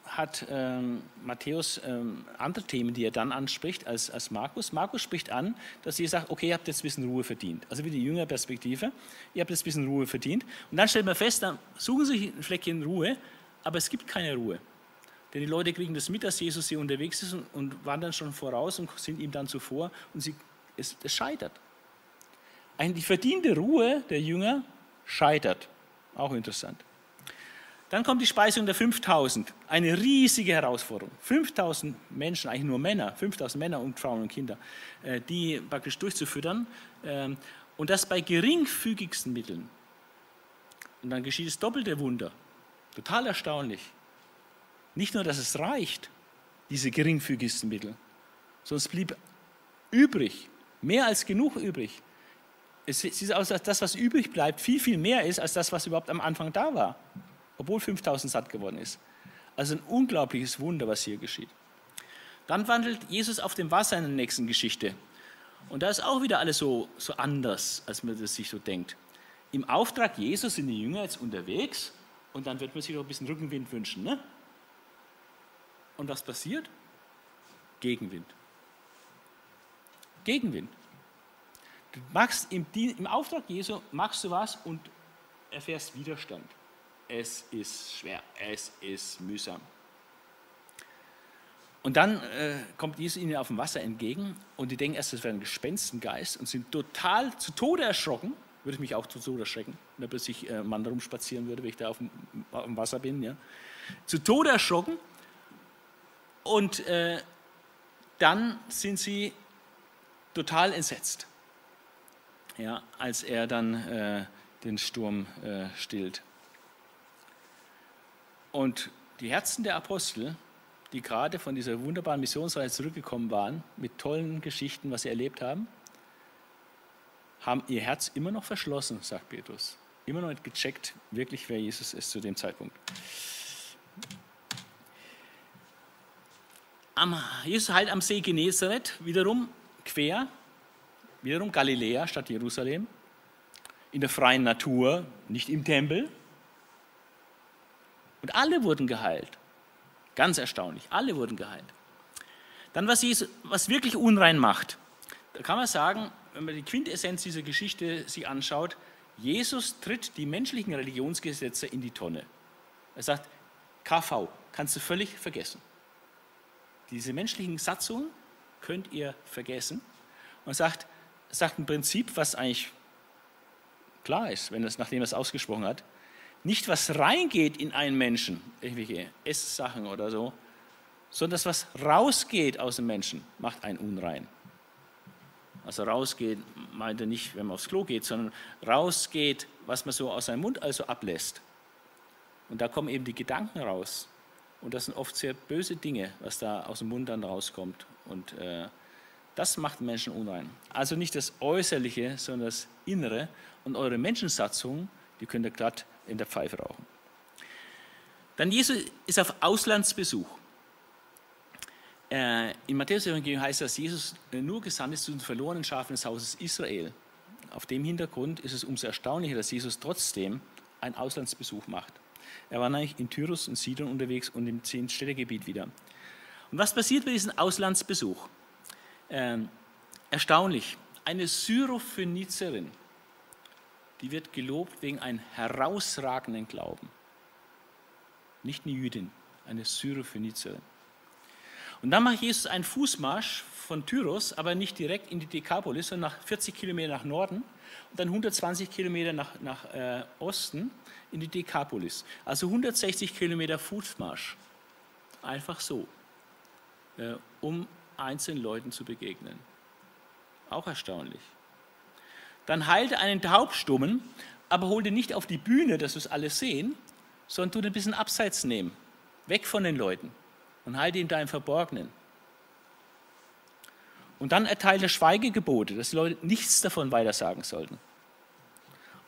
hat ähm, Matthäus ähm, andere Themen, die er dann anspricht als, als Markus. Markus spricht an, dass ihr sagt, okay, ihr habt jetzt ein bisschen Ruhe verdient. Also wie die Jüngerperspektive, ihr habt jetzt ein bisschen Ruhe verdient. Und dann stellt man fest, dann suchen sie sich ein Fleckchen Ruhe, aber es gibt keine Ruhe. Denn die Leute kriegen das mit, dass Jesus hier unterwegs ist und, und wandern schon voraus und sind ihm dann zuvor und sie, es, es scheitert. Eigentlich die verdiente Ruhe der Jünger scheitert. Auch interessant. Dann kommt die Speisung der 5000, eine riesige Herausforderung. 5000 Menschen, eigentlich nur Männer, 5000 Männer und Frauen und Kinder, äh, die praktisch durchzufüttern ähm, und das bei geringfügigsten Mitteln. Und dann geschieht das doppelte Wunder. Total erstaunlich. Nicht nur, dass es reicht, diese geringfügigsten Mittel, sondern es blieb übrig, mehr als genug übrig. Es sieht aus, dass das, was übrig bleibt, viel, viel mehr ist, als das, was überhaupt am Anfang da war obwohl 5000 satt geworden ist. Also ein unglaubliches Wunder, was hier geschieht. Dann wandelt Jesus auf dem Wasser in der nächsten Geschichte. Und da ist auch wieder alles so, so anders, als man das sich so denkt. Im Auftrag Jesus sind die Jünger jetzt unterwegs und dann wird man sich noch ein bisschen Rückenwind wünschen. Ne? Und was passiert? Gegenwind. Gegenwind. Du machst im, im Auftrag Jesu machst du was und erfährst Widerstand es ist schwer, es ist mühsam. Und dann äh, kommt Jesus ihnen auf dem Wasser entgegen und die denken erst, das wäre ein Gespenstengeist und sind total zu Tode erschrocken. Würde ich mich auch zu Tode erschrecken, wenn plötzlich ein Mann rumspazieren würde, wenn ich da auf dem, auf dem Wasser bin. Ja. Zu Tode erschrocken und äh, dann sind sie total entsetzt, ja, als er dann äh, den Sturm äh, stillt. Und die Herzen der Apostel, die gerade von dieser wunderbaren Missionsreise zurückgekommen waren, mit tollen Geschichten, was sie erlebt haben, haben ihr Herz immer noch verschlossen, sagt Petrus. Immer noch nicht gecheckt, wirklich, wer Jesus ist zu dem Zeitpunkt. Am, Jesus heilt am See Genezareth, wiederum quer, wiederum Galiläa statt Jerusalem, in der freien Natur, nicht im Tempel, und alle wurden geheilt. Ganz erstaunlich, alle wurden geheilt. Dann, was, Jesus, was wirklich unrein macht, da kann man sagen, wenn man die Quintessenz dieser Geschichte sich anschaut, Jesus tritt die menschlichen Religionsgesetze in die Tonne. Er sagt, KV, kannst du völlig vergessen. Diese menschlichen Satzungen könnt ihr vergessen. Und sagt, sagt ein Prinzip, was eigentlich klar ist, wenn es, nachdem er es ausgesprochen hat nicht was reingeht in einen Menschen, irgendwelche Esssachen oder so, sondern das, was rausgeht aus dem Menschen, macht einen unrein. Also rausgeht, meint er nicht, wenn man aufs Klo geht, sondern rausgeht, was man so aus seinem Mund also ablässt. Und da kommen eben die Gedanken raus. Und das sind oft sehr böse Dinge, was da aus dem Mund dann rauskommt. Und äh, das macht Menschen unrein. Also nicht das Äußerliche, sondern das Innere. Und eure Menschensatzung, die könnt ihr glatt in der Pfeife rauchen. Dann Jesus ist auf Auslandsbesuch. Äh, in Matthäus Evangelium heißt es, dass Jesus nur gesandt ist zu den verlorenen Schafen des Hauses Israel. auf dem Hintergrund ist es umso erstaunlicher, dass Jesus trotzdem einen Auslandsbesuch macht. Er war nämlich in Tyrus und Sidon unterwegs und im Zehn-Städte-Gebiet wieder. Und was passiert bei diesem Auslandsbesuch? Ähm, erstaunlich. Eine Syrophönizerin, die wird gelobt wegen einem herausragenden Glauben. Nicht eine Jüdin, eine Syrophönizerin. Und dann macht Jesus einen Fußmarsch von Tyros, aber nicht direkt in die Dekapolis, sondern nach 40 Kilometer nach Norden und dann 120 Kilometer nach, nach äh, Osten in die Dekapolis. Also 160 Kilometer Fußmarsch. Einfach so, äh, um einzelnen Leuten zu begegnen. Auch erstaunlich. Dann heilte einen Taubstummen, aber holte nicht auf die Bühne, dass es alles sehen, sondern tut ein bisschen abseits nehmen, weg von den Leuten und halte ihn da im Verborgenen. Und dann erteilt er Schweigegebote, dass die Leute nichts davon weitersagen sollten.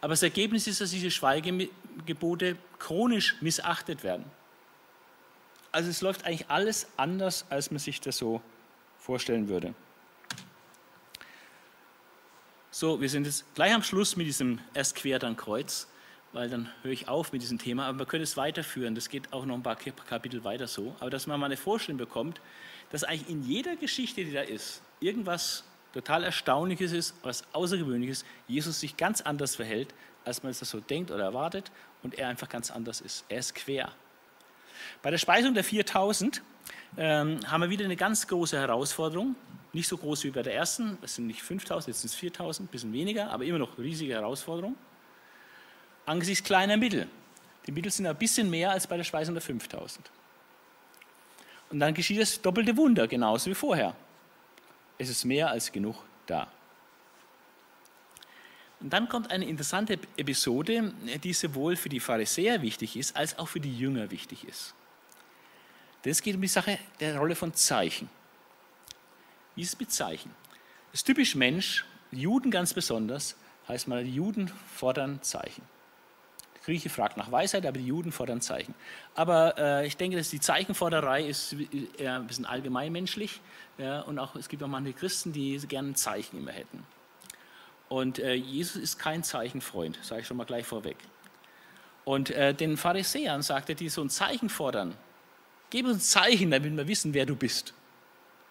Aber das Ergebnis ist, dass diese Schweigegebote chronisch missachtet werden. Also es läuft eigentlich alles anders, als man sich das so vorstellen würde. So, wir sind jetzt gleich am Schluss mit diesem erst quer, dann Kreuz, weil dann höre ich auf mit diesem Thema. Aber man könnte es weiterführen, das geht auch noch ein paar Kapitel weiter so. Aber dass man mal eine Vorstellung bekommt, dass eigentlich in jeder Geschichte, die da ist, irgendwas total Erstaunliches ist, was Außergewöhnliches, Jesus sich ganz anders verhält, als man es so denkt oder erwartet und er einfach ganz anders ist. Er ist quer. Bei der Speisung der 4000 ähm, haben wir wieder eine ganz große Herausforderung. Nicht so groß wie bei der ersten, es sind nicht 5000, jetzt sind es 4000, ein bisschen weniger, aber immer noch riesige Herausforderung. Angesichts kleiner Mittel. Die Mittel sind ein bisschen mehr als bei der Speisung der 5000. Und dann geschieht das doppelte Wunder, genauso wie vorher. Es ist mehr als genug da. Und dann kommt eine interessante Episode, die sowohl für die Pharisäer wichtig ist, als auch für die Jünger wichtig ist. Es geht um die Sache der Rolle von Zeichen. Wie ist es mit Zeichen? Das ist typisch Mensch, Juden ganz besonders, heißt mal, die Juden fordern Zeichen. Der Grieche fragt nach Weisheit, aber die Juden fordern Zeichen. Aber äh, ich denke, dass die Zeichenforderei ist eher ein bisschen allgemeinmenschlich. Ja, und auch, es gibt auch manche Christen, die gerne ein Zeichen immer hätten. Und äh, Jesus ist kein Zeichenfreund, sage ich schon mal gleich vorweg. Und äh, den Pharisäern sagt er, die so ein Zeichen fordern, gib uns ein Zeichen, damit wir wissen, wer du bist.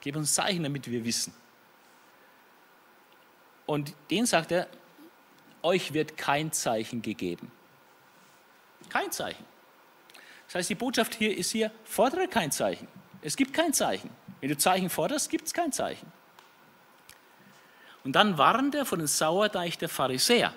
Gib uns Zeichen, damit wir wissen. Und denen sagt er, euch wird kein Zeichen gegeben. Kein Zeichen. Das heißt, die Botschaft hier ist hier, fordere kein Zeichen. Es gibt kein Zeichen. Wenn du Zeichen forderst, gibt es kein Zeichen. Und dann warnt er von dem Sauerteig der Pharisäer.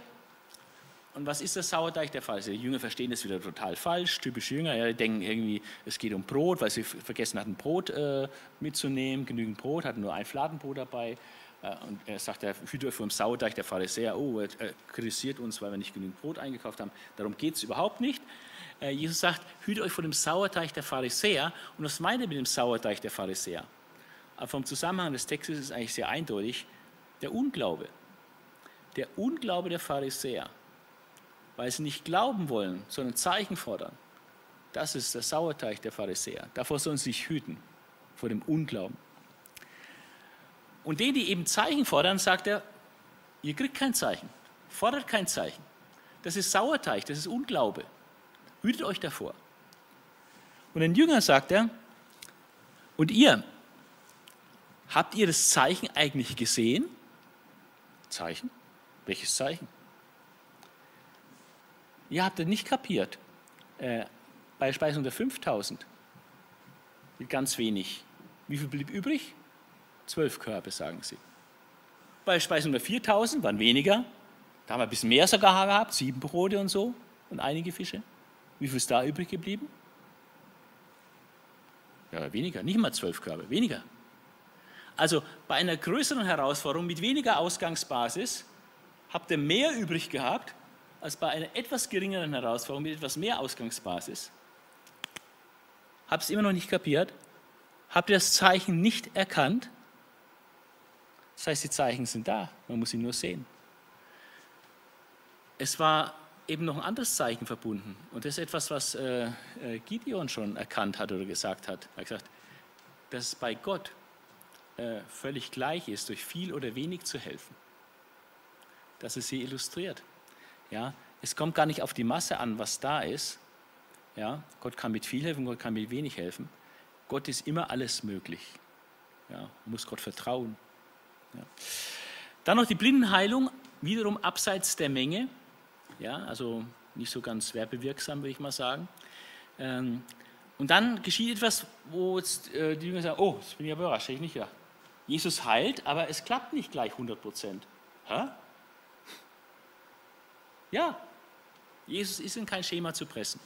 Und was ist das Sauerteig der Pharisäer? Die Jünger verstehen das wieder total falsch, typisch Jünger. Ja, die denken irgendwie, es geht um Brot, weil sie vergessen hatten, Brot äh, mitzunehmen, genügend Brot, hatten nur ein Fladenbrot dabei. Äh, und er sagt, er hütet euch vom Sauerteig der Pharisäer. Oh, er kritisiert uns, weil wir nicht genügend Brot eingekauft haben. Darum geht es überhaupt nicht. Äh, Jesus sagt, hütet euch vor dem Sauerteig der Pharisäer. Und was meint er mit dem Sauerteig der Pharisäer? Aber vom Zusammenhang des Textes ist es eigentlich sehr eindeutig. Der Unglaube. Der Unglaube der Pharisäer weil sie nicht glauben wollen, sondern Zeichen fordern. Das ist der Sauerteig der Pharisäer. Davor sollen sie sich hüten, vor dem Unglauben. Und denen, die eben Zeichen fordern, sagt er, ihr kriegt kein Zeichen, fordert kein Zeichen. Das ist Sauerteig, das ist Unglaube. Hütet euch davor. Und den Jüngern sagt er, und ihr, habt ihr das Zeichen eigentlich gesehen? Zeichen? Welches Zeichen? Ihr habt es nicht kapiert. Äh, bei Speisung der 5000 ganz wenig. Wie viel blieb übrig? Zwölf Körbe, sagen sie. Bei Speisung der 4000 waren weniger. Da haben wir ein bisschen mehr sogar gehabt, sieben Brote und so und einige Fische. Wie viel ist da übrig geblieben? Ja, weniger, nicht mal zwölf Körbe, weniger. Also bei einer größeren Herausforderung mit weniger Ausgangsbasis habt ihr mehr übrig gehabt, als bei einer etwas geringeren Herausforderung mit etwas mehr Ausgangsbasis. Habt ihr es immer noch nicht kapiert? Habt ihr das Zeichen nicht erkannt? Das heißt, die Zeichen sind da, man muss sie nur sehen. Es war eben noch ein anderes Zeichen verbunden. Und das ist etwas, was äh, äh Gideon schon erkannt hat oder gesagt hat. Er hat gesagt, dass es bei Gott äh, völlig gleich ist, durch viel oder wenig zu helfen dass es sie illustriert. Ja, es kommt gar nicht auf die Masse an, was da ist. Ja, Gott kann mit viel helfen, Gott kann mit wenig helfen. Gott ist immer alles möglich. Ja, muss Gott vertrauen. Ja. Dann noch die Blindenheilung, wiederum abseits der Menge. Ja, also nicht so ganz werbewirksam, würde ich mal sagen. Ähm, und dann geschieht etwas, wo jetzt, äh, die Jünger sagen, oh, das bin ich aber überrascht, ich nicht gedacht. Jesus heilt, aber es klappt nicht gleich 100 Prozent. Ja, Jesus ist in kein Schema zu pressen.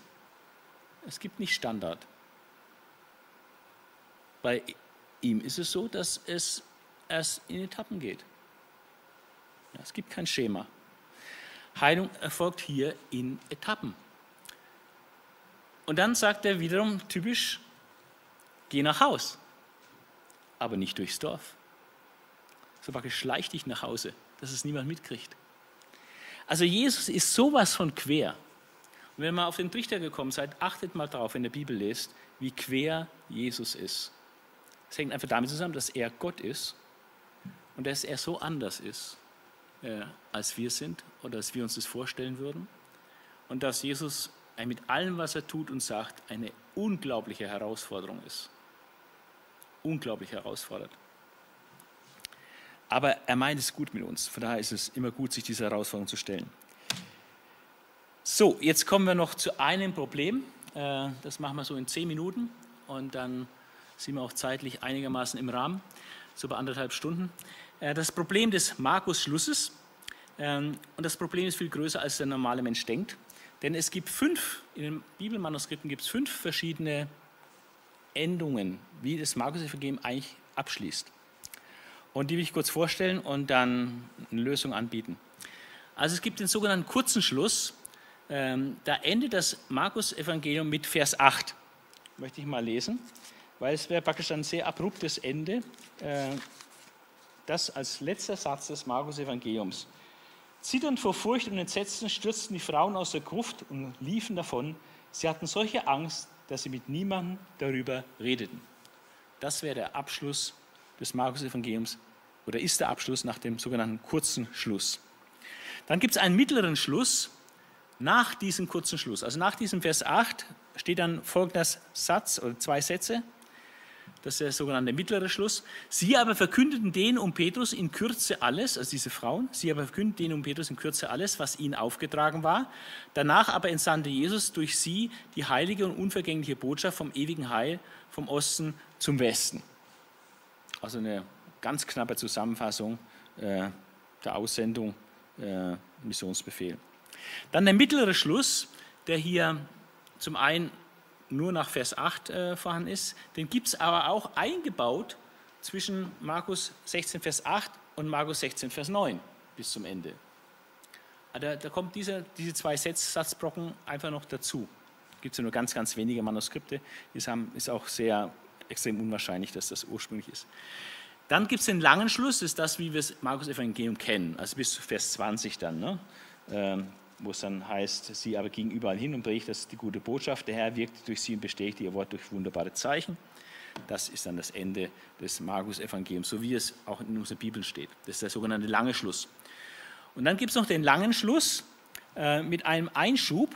Es gibt nicht Standard. Bei ihm ist es so, dass es erst in Etappen geht. Es gibt kein Schema. Heilung erfolgt hier in Etappen. Und dann sagt er wiederum typisch, geh nach Haus, aber nicht durchs Dorf. So praktisch schleich dich nach Hause, dass es niemand mitkriegt. Also Jesus ist sowas von quer. Und wenn ihr auf den Trichter gekommen seid, achtet mal darauf, wenn ihr Bibel lest, wie quer Jesus ist. Es hängt einfach damit zusammen, dass er Gott ist und dass er so anders ist, äh, als wir sind oder als wir uns das vorstellen würden. Und dass Jesus mit allem, was er tut und sagt, eine unglaubliche Herausforderung ist. Unglaublich herausfordert. Aber er meint es gut mit uns. Von daher ist es immer gut, sich dieser Herausforderung zu stellen. So, jetzt kommen wir noch zu einem Problem. Äh, das machen wir so in zehn Minuten und dann sind wir auch zeitlich einigermaßen im Rahmen, so bei anderthalb Stunden. Äh, das Problem des Markus-Schlusses. Ähm, und das Problem ist viel größer, als der normale Mensch denkt. Denn es gibt fünf, in den Bibelmanuskripten gibt es fünf verschiedene Endungen, wie das Markus-Evangelium eigentlich abschließt. Und die will ich kurz vorstellen und dann eine Lösung anbieten. Also es gibt den sogenannten kurzen Schluss. Ähm, da endet das Markus-Evangelium mit Vers 8. Möchte ich mal lesen, weil es wäre praktisch ein sehr abruptes Ende. Äh, das als letzter Satz des Markus-Evangeliums. Zitternd vor Furcht und Entsetzen stürzten die Frauen aus der Gruft und liefen davon. Sie hatten solche Angst, dass sie mit niemandem darüber redeten. Das wäre der Abschluss des Markus-Evangeliums oder ist der Abschluss nach dem sogenannten kurzen Schluss. Dann gibt es einen mittleren Schluss nach diesem kurzen Schluss. Also nach diesem Vers 8 steht dann folgender Satz oder zwei Sätze. Das ist der sogenannte mittlere Schluss. Sie aber verkündeten denen um Petrus in Kürze alles, also diese Frauen, sie aber verkündeten denen um Petrus in Kürze alles, was ihnen aufgetragen war. Danach aber entsandte Jesus durch sie die heilige und unvergängliche Botschaft vom ewigen Heil vom Osten zum Westen. Also eine ganz knappe Zusammenfassung äh, der Aussendung, äh, Missionsbefehl. Dann der mittlere Schluss, der hier zum einen nur nach Vers 8 äh, vorhanden ist, den gibt es aber auch eingebaut zwischen Markus 16, Vers 8 und Markus 16, Vers 9 bis zum Ende. Ah, da, da kommt diese, diese zwei Satzbrocken einfach noch dazu. Gibt es ja nur ganz, ganz wenige Manuskripte. Haben, ist auch sehr extrem unwahrscheinlich, dass das ursprünglich ist. Dann gibt es den langen Schluss, das ist das, wie wir es Markus Evangelium kennen, also bis zu Vers 20 dann, ne? ähm, wo es dann heißt, sie aber gingen überall hin und predigt das die gute Botschaft, der Herr wirkt durch sie und bestätigt ihr Wort durch wunderbare Zeichen. Das ist dann das Ende des Markus Evangeliums, so wie es auch in unserer Bibel steht. Das ist der sogenannte lange Schluss. Und dann gibt es noch den langen Schluss äh, mit einem Einschub,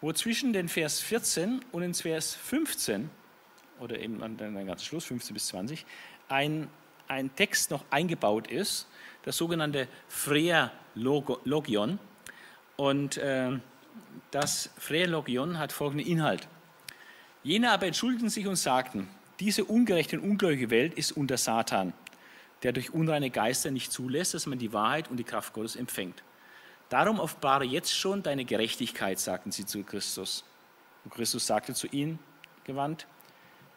wo zwischen den Vers 14 und den Vers 15 oder eben an den ganzen Schluss, 15 bis 20, ein, ein Text noch eingebaut ist, das sogenannte Phreologion. Und äh, das Phreologion hat folgenden Inhalt. Jene aber entschuldigten sich und sagten, diese ungerechte und ungläubige Welt ist unter Satan, der durch unreine Geister nicht zulässt, dass man die Wahrheit und die Kraft Gottes empfängt. Darum offenbare jetzt schon deine Gerechtigkeit, sagten sie zu Christus. Und Christus sagte zu ihnen gewandt,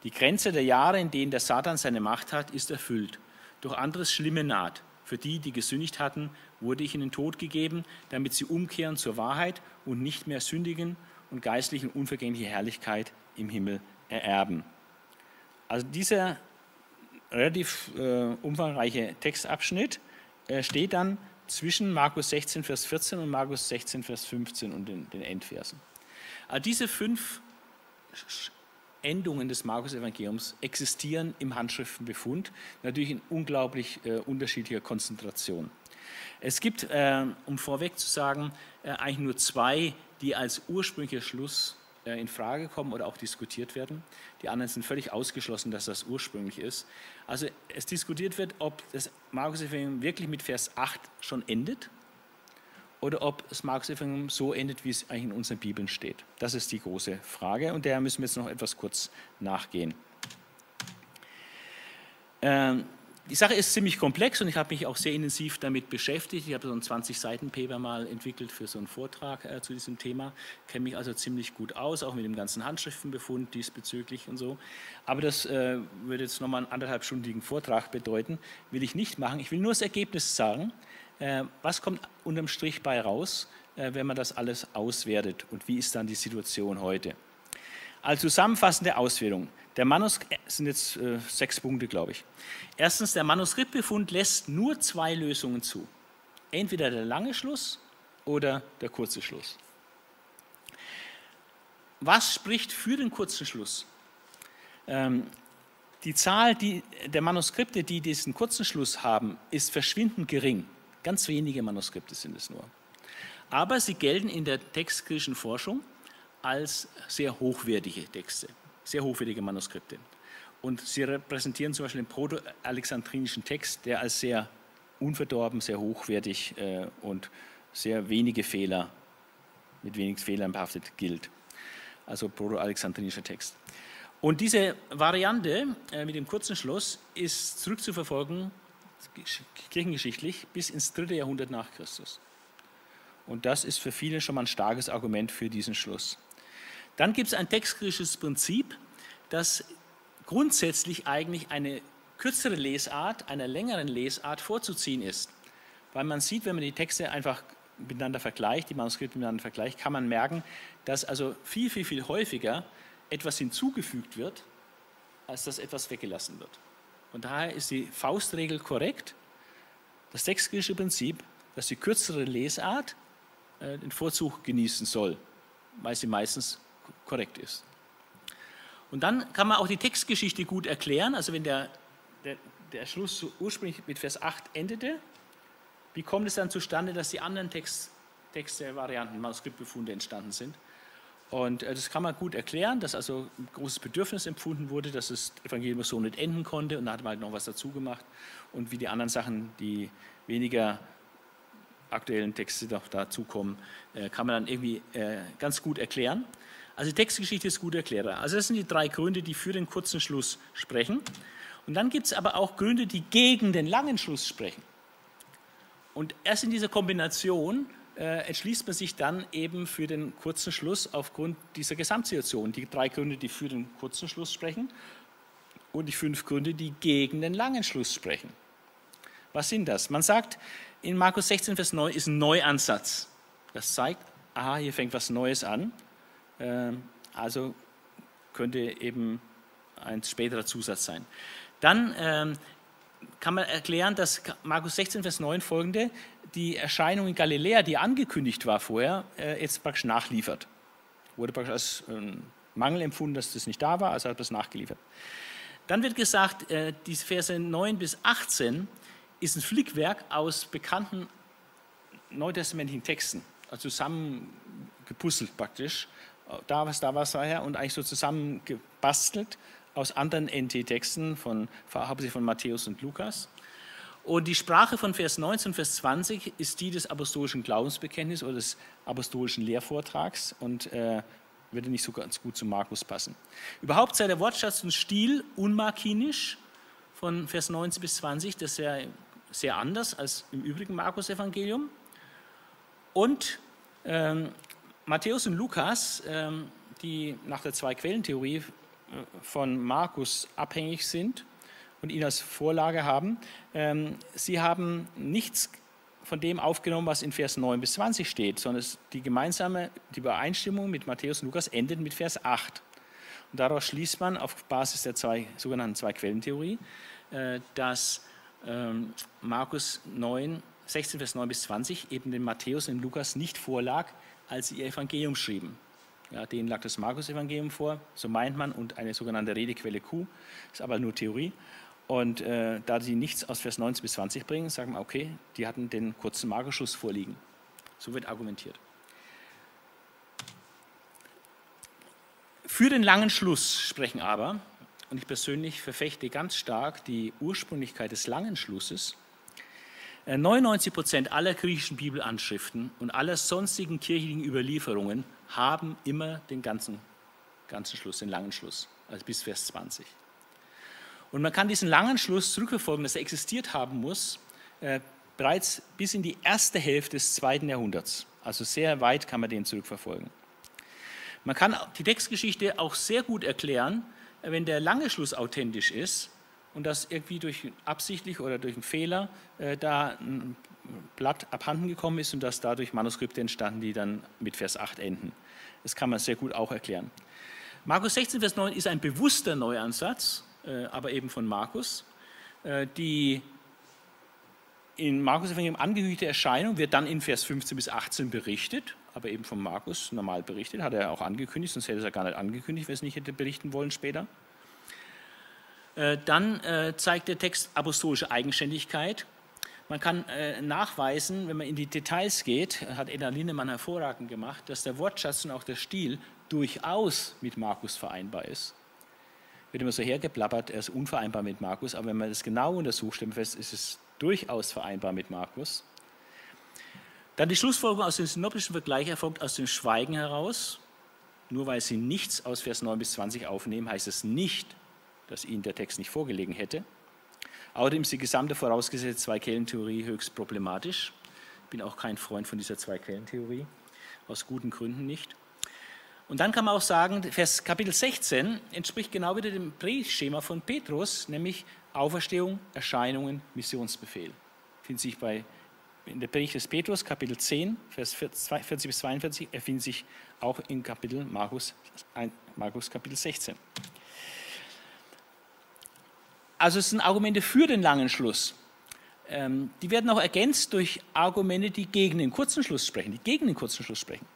die Grenze der Jahre, in denen der Satan seine Macht hat, ist erfüllt. Doch anderes Schlimme naht. Für die, die gesündigt hatten, wurde ich in den Tod gegeben, damit sie umkehren zur Wahrheit und nicht mehr sündigen und geistliche und unvergängliche Herrlichkeit im Himmel ererben. Also dieser relativ äh, umfangreiche Textabschnitt äh, steht dann zwischen Markus 16, Vers 14 und Markus 16, Vers 15 und den, den Endversen. Also diese fünf Endungen des Markus-Evangeliums existieren im Handschriftenbefund, natürlich in unglaublich äh, unterschiedlicher Konzentration. Es gibt, äh, um vorweg zu sagen, äh, eigentlich nur zwei, die als ursprünglicher Schluss äh, in Frage kommen oder auch diskutiert werden. Die anderen sind völlig ausgeschlossen, dass das ursprünglich ist. Also es diskutiert wird, ob das Markus-Evangelium wirklich mit Vers 8 schon endet oder ob das Markus-Evangelium so endet, wie es eigentlich in unseren Bibeln steht. Das ist die große Frage und der müssen wir jetzt noch etwas kurz nachgehen. Ähm, die Sache ist ziemlich komplex und ich habe mich auch sehr intensiv damit beschäftigt. Ich habe so ein 20-Seiten-Paper mal entwickelt für so einen Vortrag äh, zu diesem Thema, kenne mich also ziemlich gut aus, auch mit dem ganzen Handschriftenbefund diesbezüglich und so. Aber das äh, würde jetzt nochmal einen anderthalbstündigen Vortrag bedeuten, will ich nicht machen. Ich will nur das Ergebnis sagen, was kommt unterm Strich bei raus, äh, wenn man das alles auswertet und wie ist dann die Situation heute. Als zusammenfassende Auswertung. Der Manuskript äh, sind jetzt äh, sechs Punkte, glaube ich. Erstens, der Manuskriptbefund lässt nur zwei Lösungen zu. Entweder der lange Schluss oder der kurze Schluss. Was spricht für den kurzen Schluss? Ähm, die Zahl die, der Manuskripte, die diesen kurzen Schluss haben, ist verschwindend gering. Ganz wenige Manuskripte sind es nur. Aber sie gelten in der textkritischen Forschung als sehr hochwertige Texte sehr hochwertige Manuskripte. Und sie repräsentieren zum Beispiel den proto-alexandrinischen Text, der als sehr unverdorben, sehr hochwertig äh, und sehr wenige Fehler, mit wenig Fehlern behaftet gilt. Also proto-alexandrinischer Text. Und diese Variante äh, mit dem kurzen Schluss ist zurückzuverfolgen, kirchengeschichtlich, bis ins dritte Jahrhundert nach Christus. Und das ist für viele schon mal ein starkes Argument für diesen Schluss. Dann gibt es ein textkritisches Prinzip, das grundsätzlich eigentlich eine kürzere Lesart einer längeren Lesart vorzuziehen ist. Weil man sieht, wenn man die Texte einfach miteinander vergleicht, die Manuskripte miteinander vergleicht, kann man merken, dass also viel, viel, viel häufiger etwas hinzugefügt wird, als dass etwas weggelassen wird. Und daher ist die Faustregel korrekt, das textkritische Prinzip, dass die kürzere Lesart äh, den Vorzug genießen soll, weil sie meistens korrekt ist. Und dann kann man auch die Textgeschichte gut erklären. Also wenn der, der, der Schluss ursprünglich mit Vers 8 endete, wie kommt es dann zustande, dass die anderen Text, Texte, Varianten, Manuskriptbefunde entstanden sind? Und äh, das kann man gut erklären, dass also ein großes Bedürfnis empfunden wurde, dass das Evangelium so nicht enden konnte und da hat man halt noch was dazu gemacht. Und wie die anderen Sachen, die weniger aktuellen Texte noch dazukommen, äh, kann man dann irgendwie äh, ganz gut erklären. Also die Textgeschichte ist gut erklärt. Also das sind die drei Gründe, die für den kurzen Schluss sprechen. Und dann gibt es aber auch Gründe, die gegen den langen Schluss sprechen. Und erst in dieser Kombination äh, entschließt man sich dann eben für den kurzen Schluss aufgrund dieser Gesamtsituation. Die drei Gründe, die für den kurzen Schluss sprechen und die fünf Gründe, die gegen den langen Schluss sprechen. Was sind das? Man sagt, in Markus 16, Vers 9 ist ein Neuansatz. Das zeigt, aha, hier fängt was Neues an. Ähm, also könnte eben ein späterer Zusatz sein. Dann ähm, kann man erklären, dass Markus 16, Vers 9 folgende die Erscheinung in Galiläa, die angekündigt war vorher, äh, jetzt praktisch nachliefert. Wurde praktisch als ähm, Mangel empfunden, dass das nicht da war, also hat das nachgeliefert. Dann wird gesagt, äh, die Verse 9 bis 18 ist ein Flickwerk aus bekannten neutestamentlichen Texten, also zusammengepuzzelt praktisch da was, da was daher und eigentlich so zusammengebastelt aus anderen NT-Texten, von, hauptsächlich von Matthäus und Lukas. Und die Sprache von Vers 19 und Vers 20 ist die des apostolischen Glaubensbekenntnisses oder des apostolischen Lehrvortrags und äh, würde nicht so ganz gut zu Markus passen. Überhaupt sei der Wortschatz und Stil unmarkinisch von Vers 19 bis 20, das ist ja sehr anders als im übrigen Markus-Evangelium. Und ähm, Matthäus und Lukas, ähm, die nach der Zwei-Quellen-Theorie von Markus abhängig sind und ihn als Vorlage haben, ähm, sie haben nichts von dem aufgenommen, was in Vers 9 bis 20 steht, sondern die gemeinsame die Übereinstimmung mit Matthäus und Lukas endet mit Vers 8. Und daraus schließt man auf Basis der zwei, sogenannten Zwei-Quellen-Theorie, äh, dass ähm, Markus 9, 16, Vers 9 bis 20 eben dem Matthäus und dem Lukas nicht vorlag, als sie ihr Evangelium schrieben. Ja, denen lag das Markus-Evangelium vor, so meint man, und eine sogenannte Redequelle Q, ist aber nur Theorie. Und äh, da die nichts aus Vers 19 bis 20 bringen, sagen wir, okay, die hatten den kurzen Magerschuss vorliegen. So wird argumentiert. Für den langen Schluss sprechen aber, und ich persönlich verfechte ganz stark die Ursprünglichkeit des langen Schlusses, 99 äh, Prozent aller griechischen Bibelanschriften und aller sonstigen kirchlichen Überlieferungen haben immer den ganzen, ganzen Schluss, den langen Schluss, also bis Vers 20. Und man kann diesen langen Schluss zurückverfolgen, dass er existiert haben muss, äh, bereits bis in die erste Hälfte des zweiten Jahrhunderts. Also sehr weit kann man den zurückverfolgen. Man kann die Textgeschichte auch sehr gut erklären, wenn der lange Schluss authentisch ist und das irgendwie durch absichtlich oder durch einen Fehler äh, da ein Blatt abhanden gekommen ist und dass dadurch Manuskripte entstanden, die dann mit Vers 8 enden. Das kann man sehr gut auch erklären. Markus 16, Vers 9 ist ein bewusster Neuansatz, äh, aber eben von Markus. Äh, die in Markus Evangelium angekündigte Erscheinung wird dann in Vers 15 bis 18 berichtet, aber eben von Markus normal berichtet, hat er auch angekündigt, sonst hätte er gar nicht angekündigt, wenn es nicht hätte berichten wollen später. Äh, dann zeigt der Text apostolische Eigenständigkeit. Man kann äh, nachweisen, wenn man in die Details geht, hat Eda Linnemann hervorragend gemacht, dass der Wortschatz und auch der Stil durchaus mit Markus vereinbar ist. Wird immer so hergeplappert, er ist unvereinbar mit Markus, aber wenn man das genau untersucht, stellt man fest, ist es durchaus vereinbar mit Markus. Dann die Schlussfolgerung aus dem synoptischen Vergleich erfolgt aus dem Schweigen heraus. Nur weil sie nichts aus Vers 9 bis 20 aufnehmen, heißt es nicht, dass ihnen der Text nicht vorgelegen hätte. Außerdem ist die gesamte vorausgesetzte Zwei-Quellen-Theorie höchst problematisch. Ich bin auch kein Freund von dieser Zwei-Quellen-Theorie, aus guten Gründen nicht. Und dann kann man auch sagen, Vers Kapitel 16 entspricht genau wieder dem Predigtschema von Petrus, nämlich Auferstehung, Erscheinungen, Missionsbefehl. Findet sich bei, in der Predigt des Petrus, Kapitel 10, Vers 40 bis 42, erfindet sich auch in Kapitel Markus, Markus Kapitel 16. Also es sind Argumente für den langen Schluss. Ähm, die werden auch ergänzt durch Argumente, die gegen den kurzen Schluss sprechen, die gegen den kurzen Schluss sprechen.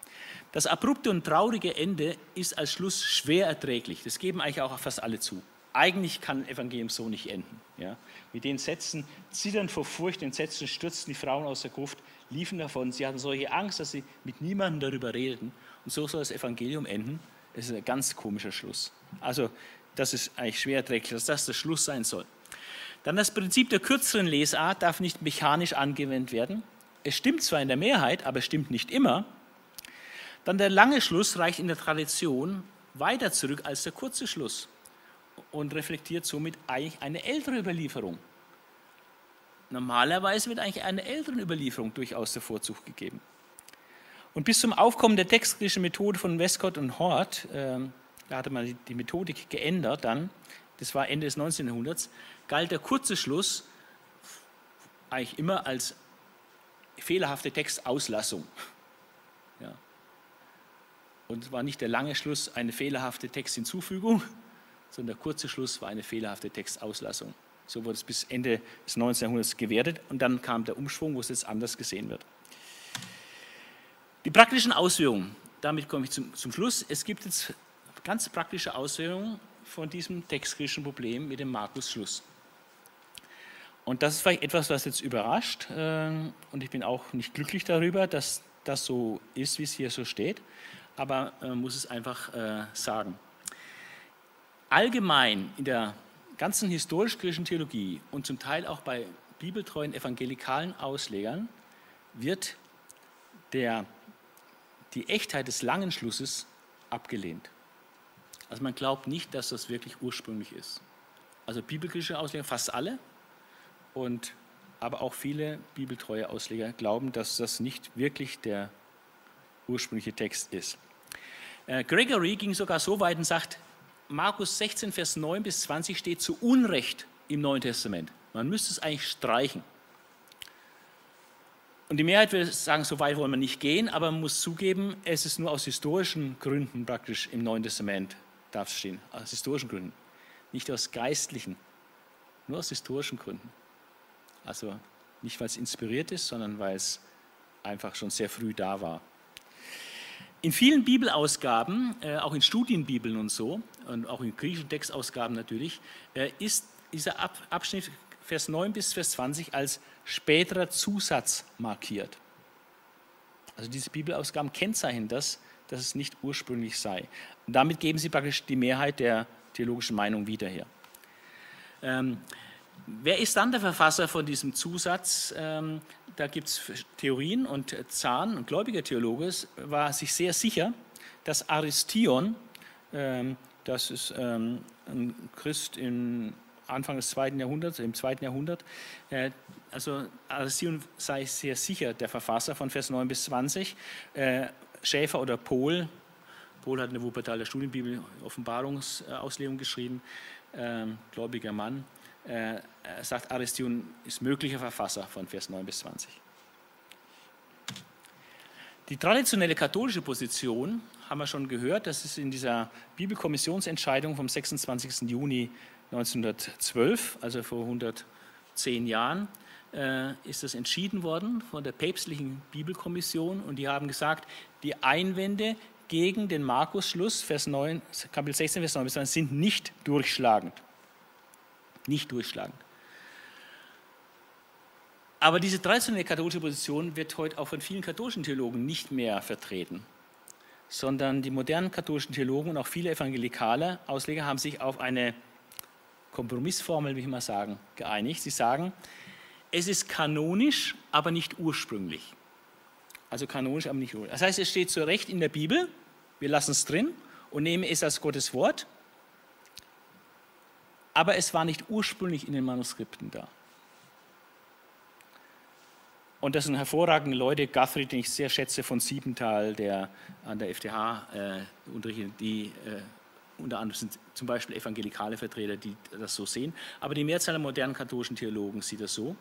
Das abrupte und traurige Ende ist als Schluss schwer erträglich. Das geben eigentlich auch fast alle zu. Eigentlich kann Evangelium so nicht enden. Ja? Mit den Sätzen, zittern vor Furcht, den stürzten die Frauen aus der Gruft, liefen davon. Sie hatten solche Angst, dass sie mit niemandem darüber redeten. Und so soll das Evangelium enden. Das ist ein ganz komischer Schluss. Also das ist eigentlich schwer erträglich, dass das der Schluss sein soll. Dann das Prinzip der kürzeren Lesart darf nicht mechanisch angewendet werden. Es stimmt zwar in der Mehrheit, aber es stimmt nicht immer. Dann der lange Schluss reicht in der Tradition weiter zurück als der kurze Schluss und reflektiert somit eigentlich eine ältere Überlieferung. Normalerweise wird eigentlich einer älteren Überlieferung durchaus der Vorzug gegeben. Und bis zum Aufkommen der textkritischen Methode von Westcott und Hort äh, da hatte man die Methodik geändert dann, das war Ende des 19. Jahrhunderts, galt der kurze Schluss eigentlich immer als fehlerhafte Textauslassung. Ja. Und war nicht der lange Schluss eine fehlerhafte Texthinzufügung, sondern der kurze Schluss war eine fehlerhafte Textauslassung. So wurde es bis Ende des 19. Jahrhunderts gewertet und dann kam der Umschwung, wo es jetzt anders gesehen wird. Die praktischen Auswirkungen, damit komme ich zum, zum Schluss. Es gibt jetzt ganz praktische Auswirkungen von diesem textkritischen Problem mit dem Markus-Schluss. Und das ist vielleicht etwas, was jetzt überrascht. Äh, und ich bin auch nicht glücklich darüber, dass das so ist, wie es hier so steht. Aber man äh, muss es einfach äh, sagen. Allgemein in der ganzen historisch-griechischen Theologie und zum Teil auch bei bibeltreuen evangelikalen Auslegern wird der, die Echtheit des langen Schlusses abgelehnt. Also man glaubt nicht, dass das wirklich ursprünglich ist. Also bibelkritische Ausleger, fast alle, und, aber auch viele bibeltreue Ausleger glauben, dass das nicht wirklich der ursprüngliche Text ist. Äh, Gregory ging sogar so weit und sagt, Markus 16, Vers 9 bis 20 steht zu Unrecht im Neuen Testament. Man müsste es eigentlich streichen. Und die Mehrheit will sagen, so weit wollen wir nicht gehen, aber man muss zugeben, es ist nur aus historischen Gründen praktisch im Neuen Testament darf es stehen, aus historischen Gründen. Nicht aus geistlichen, nur aus historischen Gründen. Also nicht, weil es inspiriert ist, sondern weil es einfach schon sehr früh da war. In vielen Bibelausgaben, äh, auch in Studienbibeln und so, und auch in griechischen Textausgaben natürlich, äh, ist, dieser Abschnitt Vers 9 bis Vers 20 als späterer Zusatz markiert. Also diese Bibelausgaben kennzeichnen das, dass es nicht ursprünglich sei. Damit geben sie praktisch die Mehrheit der theologischen Meinung wieder her. Ähm, wer ist dann der Verfasser von diesem Zusatz? Ähm, da gibt es Theorien und Zahn, ein gläubiger Theologe, war sich sehr sicher, dass Aristion, ähm, das ist ähm, ein Christ im Anfang des zweiten Jahrhunderts, im zweiten Jahrhundert, äh, also Aristion sei sehr sicher der Verfasser von Vers 9 bis 20. Äh, Schäfer oder Pohl, Pohl hat eine Wuppertaler Studienbibel Offenbarungsauslegung geschrieben, ähm, gläubiger Mann, äh, sagt, Aristion ist möglicher Verfasser von Vers 9 bis 20. Die traditionelle katholische Position haben wir schon gehört, das ist in dieser Bibelkommissionsentscheidung vom 26. Juni 1912, also vor 110 Jahren, äh, ist das entschieden worden von der päpstlichen Bibelkommission und die haben gesagt, die Einwände gegen den Markus-Schluss, Vers 9, Kapitel 16, Vers 9 bis 20, sind nicht durchschlagend. Nicht durchschlagend. Aber diese traditionelle katholische Position wird heute auch von vielen katholischen Theologen nicht mehr vertreten, sondern die modernen katholischen Theologen und auch viele evangelikale Ausleger haben sich auf eine Kompromissformel, wie ich mal sagen, geeinigt. Sie sagen, es ist kanonisch, aber nicht ursprünglich. Also kanonisch, aber nicht ursprünglich. Das heißt, es steht zu Recht in der Bibel, wir lassen es drin und nehmen es als Gottes Wort, aber es war nicht ursprünglich in den Manuskripten da. Und das sind hervorragende Leute, Guthrie, den ich sehr schätze, von Siebenthal, der an der FTH äh, unterrichtet, die äh, unter anderem sind zum Beispiel evangelikale Vertreter, die das so sehen. Aber die Mehrzahl der modernen katholischen Theologen sieht das so.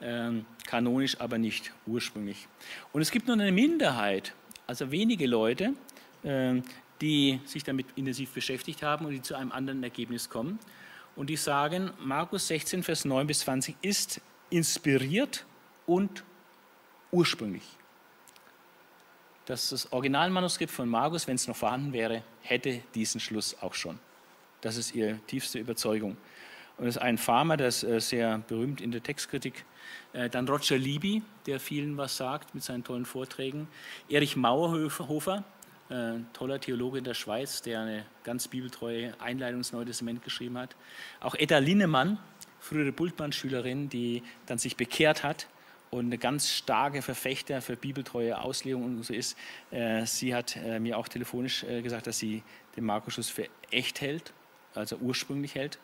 Ähm, kanonisch, aber nicht ursprünglich. Und es gibt nur eine Minderheit, also wenige Leute, äh, die sich damit intensiv beschäftigt haben und die zu einem anderen Ergebnis kommen. Und die sagen, Markus 16, Vers 9 bis 20 ist inspiriert und ursprünglich dass das Originalmanuskript von Markus, wenn es noch vorhanden wäre, hätte diesen Schluss auch schon. Das ist ihre tiefste Überzeugung. Und es ist ein Farmer, der ist äh, sehr berühmt in der Textkritik. Äh, dann Roger Libby, der vielen was sagt mit seinen tollen Vorträgen. Erich Mauerhofer, äh, toller Theologe in der Schweiz, der eine ganz bibeltreue Einleitung ins Neue Testament geschrieben hat. Auch Edda Linnemann, frühere Bultmann-Schülerin, die dann sich bekehrt hat und eine ganz starke Verfechter für bibeltreue Auslegung und so ist. Sie hat mir auch telefonisch gesagt, dass sie den Markus für echt hält, also ursprünglich hält.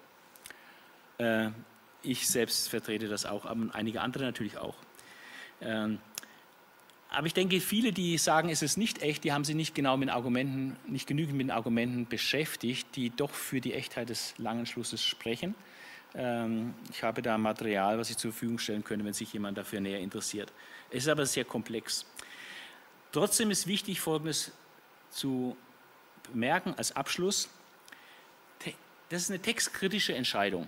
Ich selbst vertrete das auch, aber einige andere natürlich auch. Ähm, aber ich denke, viele, die sagen, es ist nicht echt, die haben sich nicht genau mit Argumenten, nicht genügend mit Argumenten beschäftigt, die doch für die Echtheit des langen Schlusses sprechen. Ähm, ich habe da Material, was ich zur Verfügung stellen könnte, wenn sich jemand dafür näher interessiert. Es ist aber sehr komplex. Trotzdem ist wichtig, Folgendes zu bemerken als Abschluss. Das ist eine textkritische Entscheidung.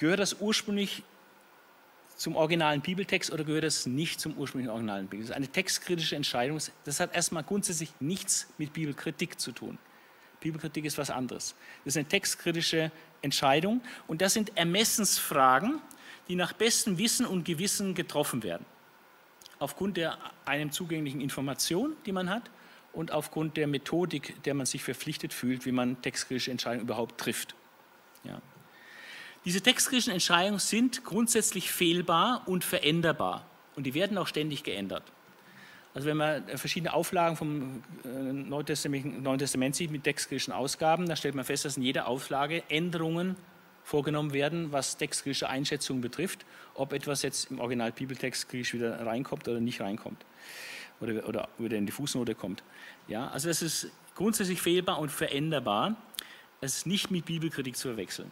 Gehört das ursprünglich zum originalen Bibeltext oder gehört das nicht zum ursprünglichen originalen Bibeltext? Das ist eine textkritische Entscheidung. Das hat erstmal grundsätzlich nichts mit Bibelkritik zu tun. Bibelkritik ist was anderes. Das ist eine textkritische Entscheidung und das sind Ermessensfragen, die nach bestem Wissen und Gewissen getroffen werden. Aufgrund der einem zugänglichen Information, die man hat und aufgrund der Methodik, der man sich verpflichtet fühlt, wie man textkritische Entscheidungen überhaupt trifft. Ja. Diese textkritischen Entscheidungen sind grundsätzlich fehlbar und veränderbar und die werden auch ständig geändert. Also wenn man verschiedene Auflagen vom äh, Neuen Testament, sieht mit textkritischen Ausgaben, dann stellt man fest, dass in jeder Auflage Änderungen vorgenommen werden, was textkritische Einschätzungen betrifft, ob etwas jetzt im Original Bibeltext griechisch wieder reinkommt oder nicht reinkommt oder, oder wieder in die Fußnote kommt. Ja, also es ist grundsätzlich fehlbar und veränderbar. Es nicht mit Bibelkritik zu verwechseln.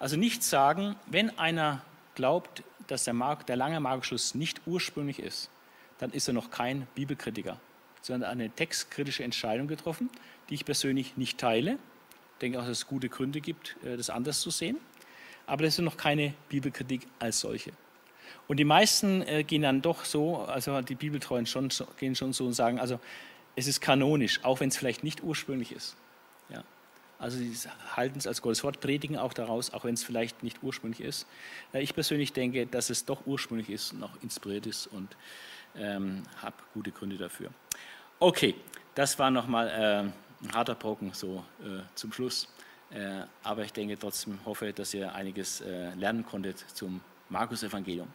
Also nicht sagen, wenn einer glaubt, dass der, Mark, der lange Markschluss nicht ursprünglich ist, dann ist er noch kein Bibelkritiker, sondern eine textkritische Entscheidung getroffen, die ich persönlich nicht teile. Ich denke auch, dass es gute Gründe gibt, äh, das anders zu sehen. Aber das ist noch keine Bibelkritik als solche. Und die meisten äh, gehen dann doch so, also die Bibeltreuen schon, gehen schon so und sagen, also es ist kanonisch, auch wenn es vielleicht nicht ursprünglich ist. Also sie halten es als Gottes Wort, predigen auch daraus, auch wenn es vielleicht nicht ursprünglich ist. Äh, ich persönlich denke, dass es doch ursprünglich ist, noch inspiriert ist und ähm, habe gute Gründe dafür. Okay, das war nochmal äh, ein harter Brocken so äh, zum Schluss. Äh, aber ich denke trotzdem, hoffe, dass ihr einiges äh, lernen konntet zum Markus-Evangelium.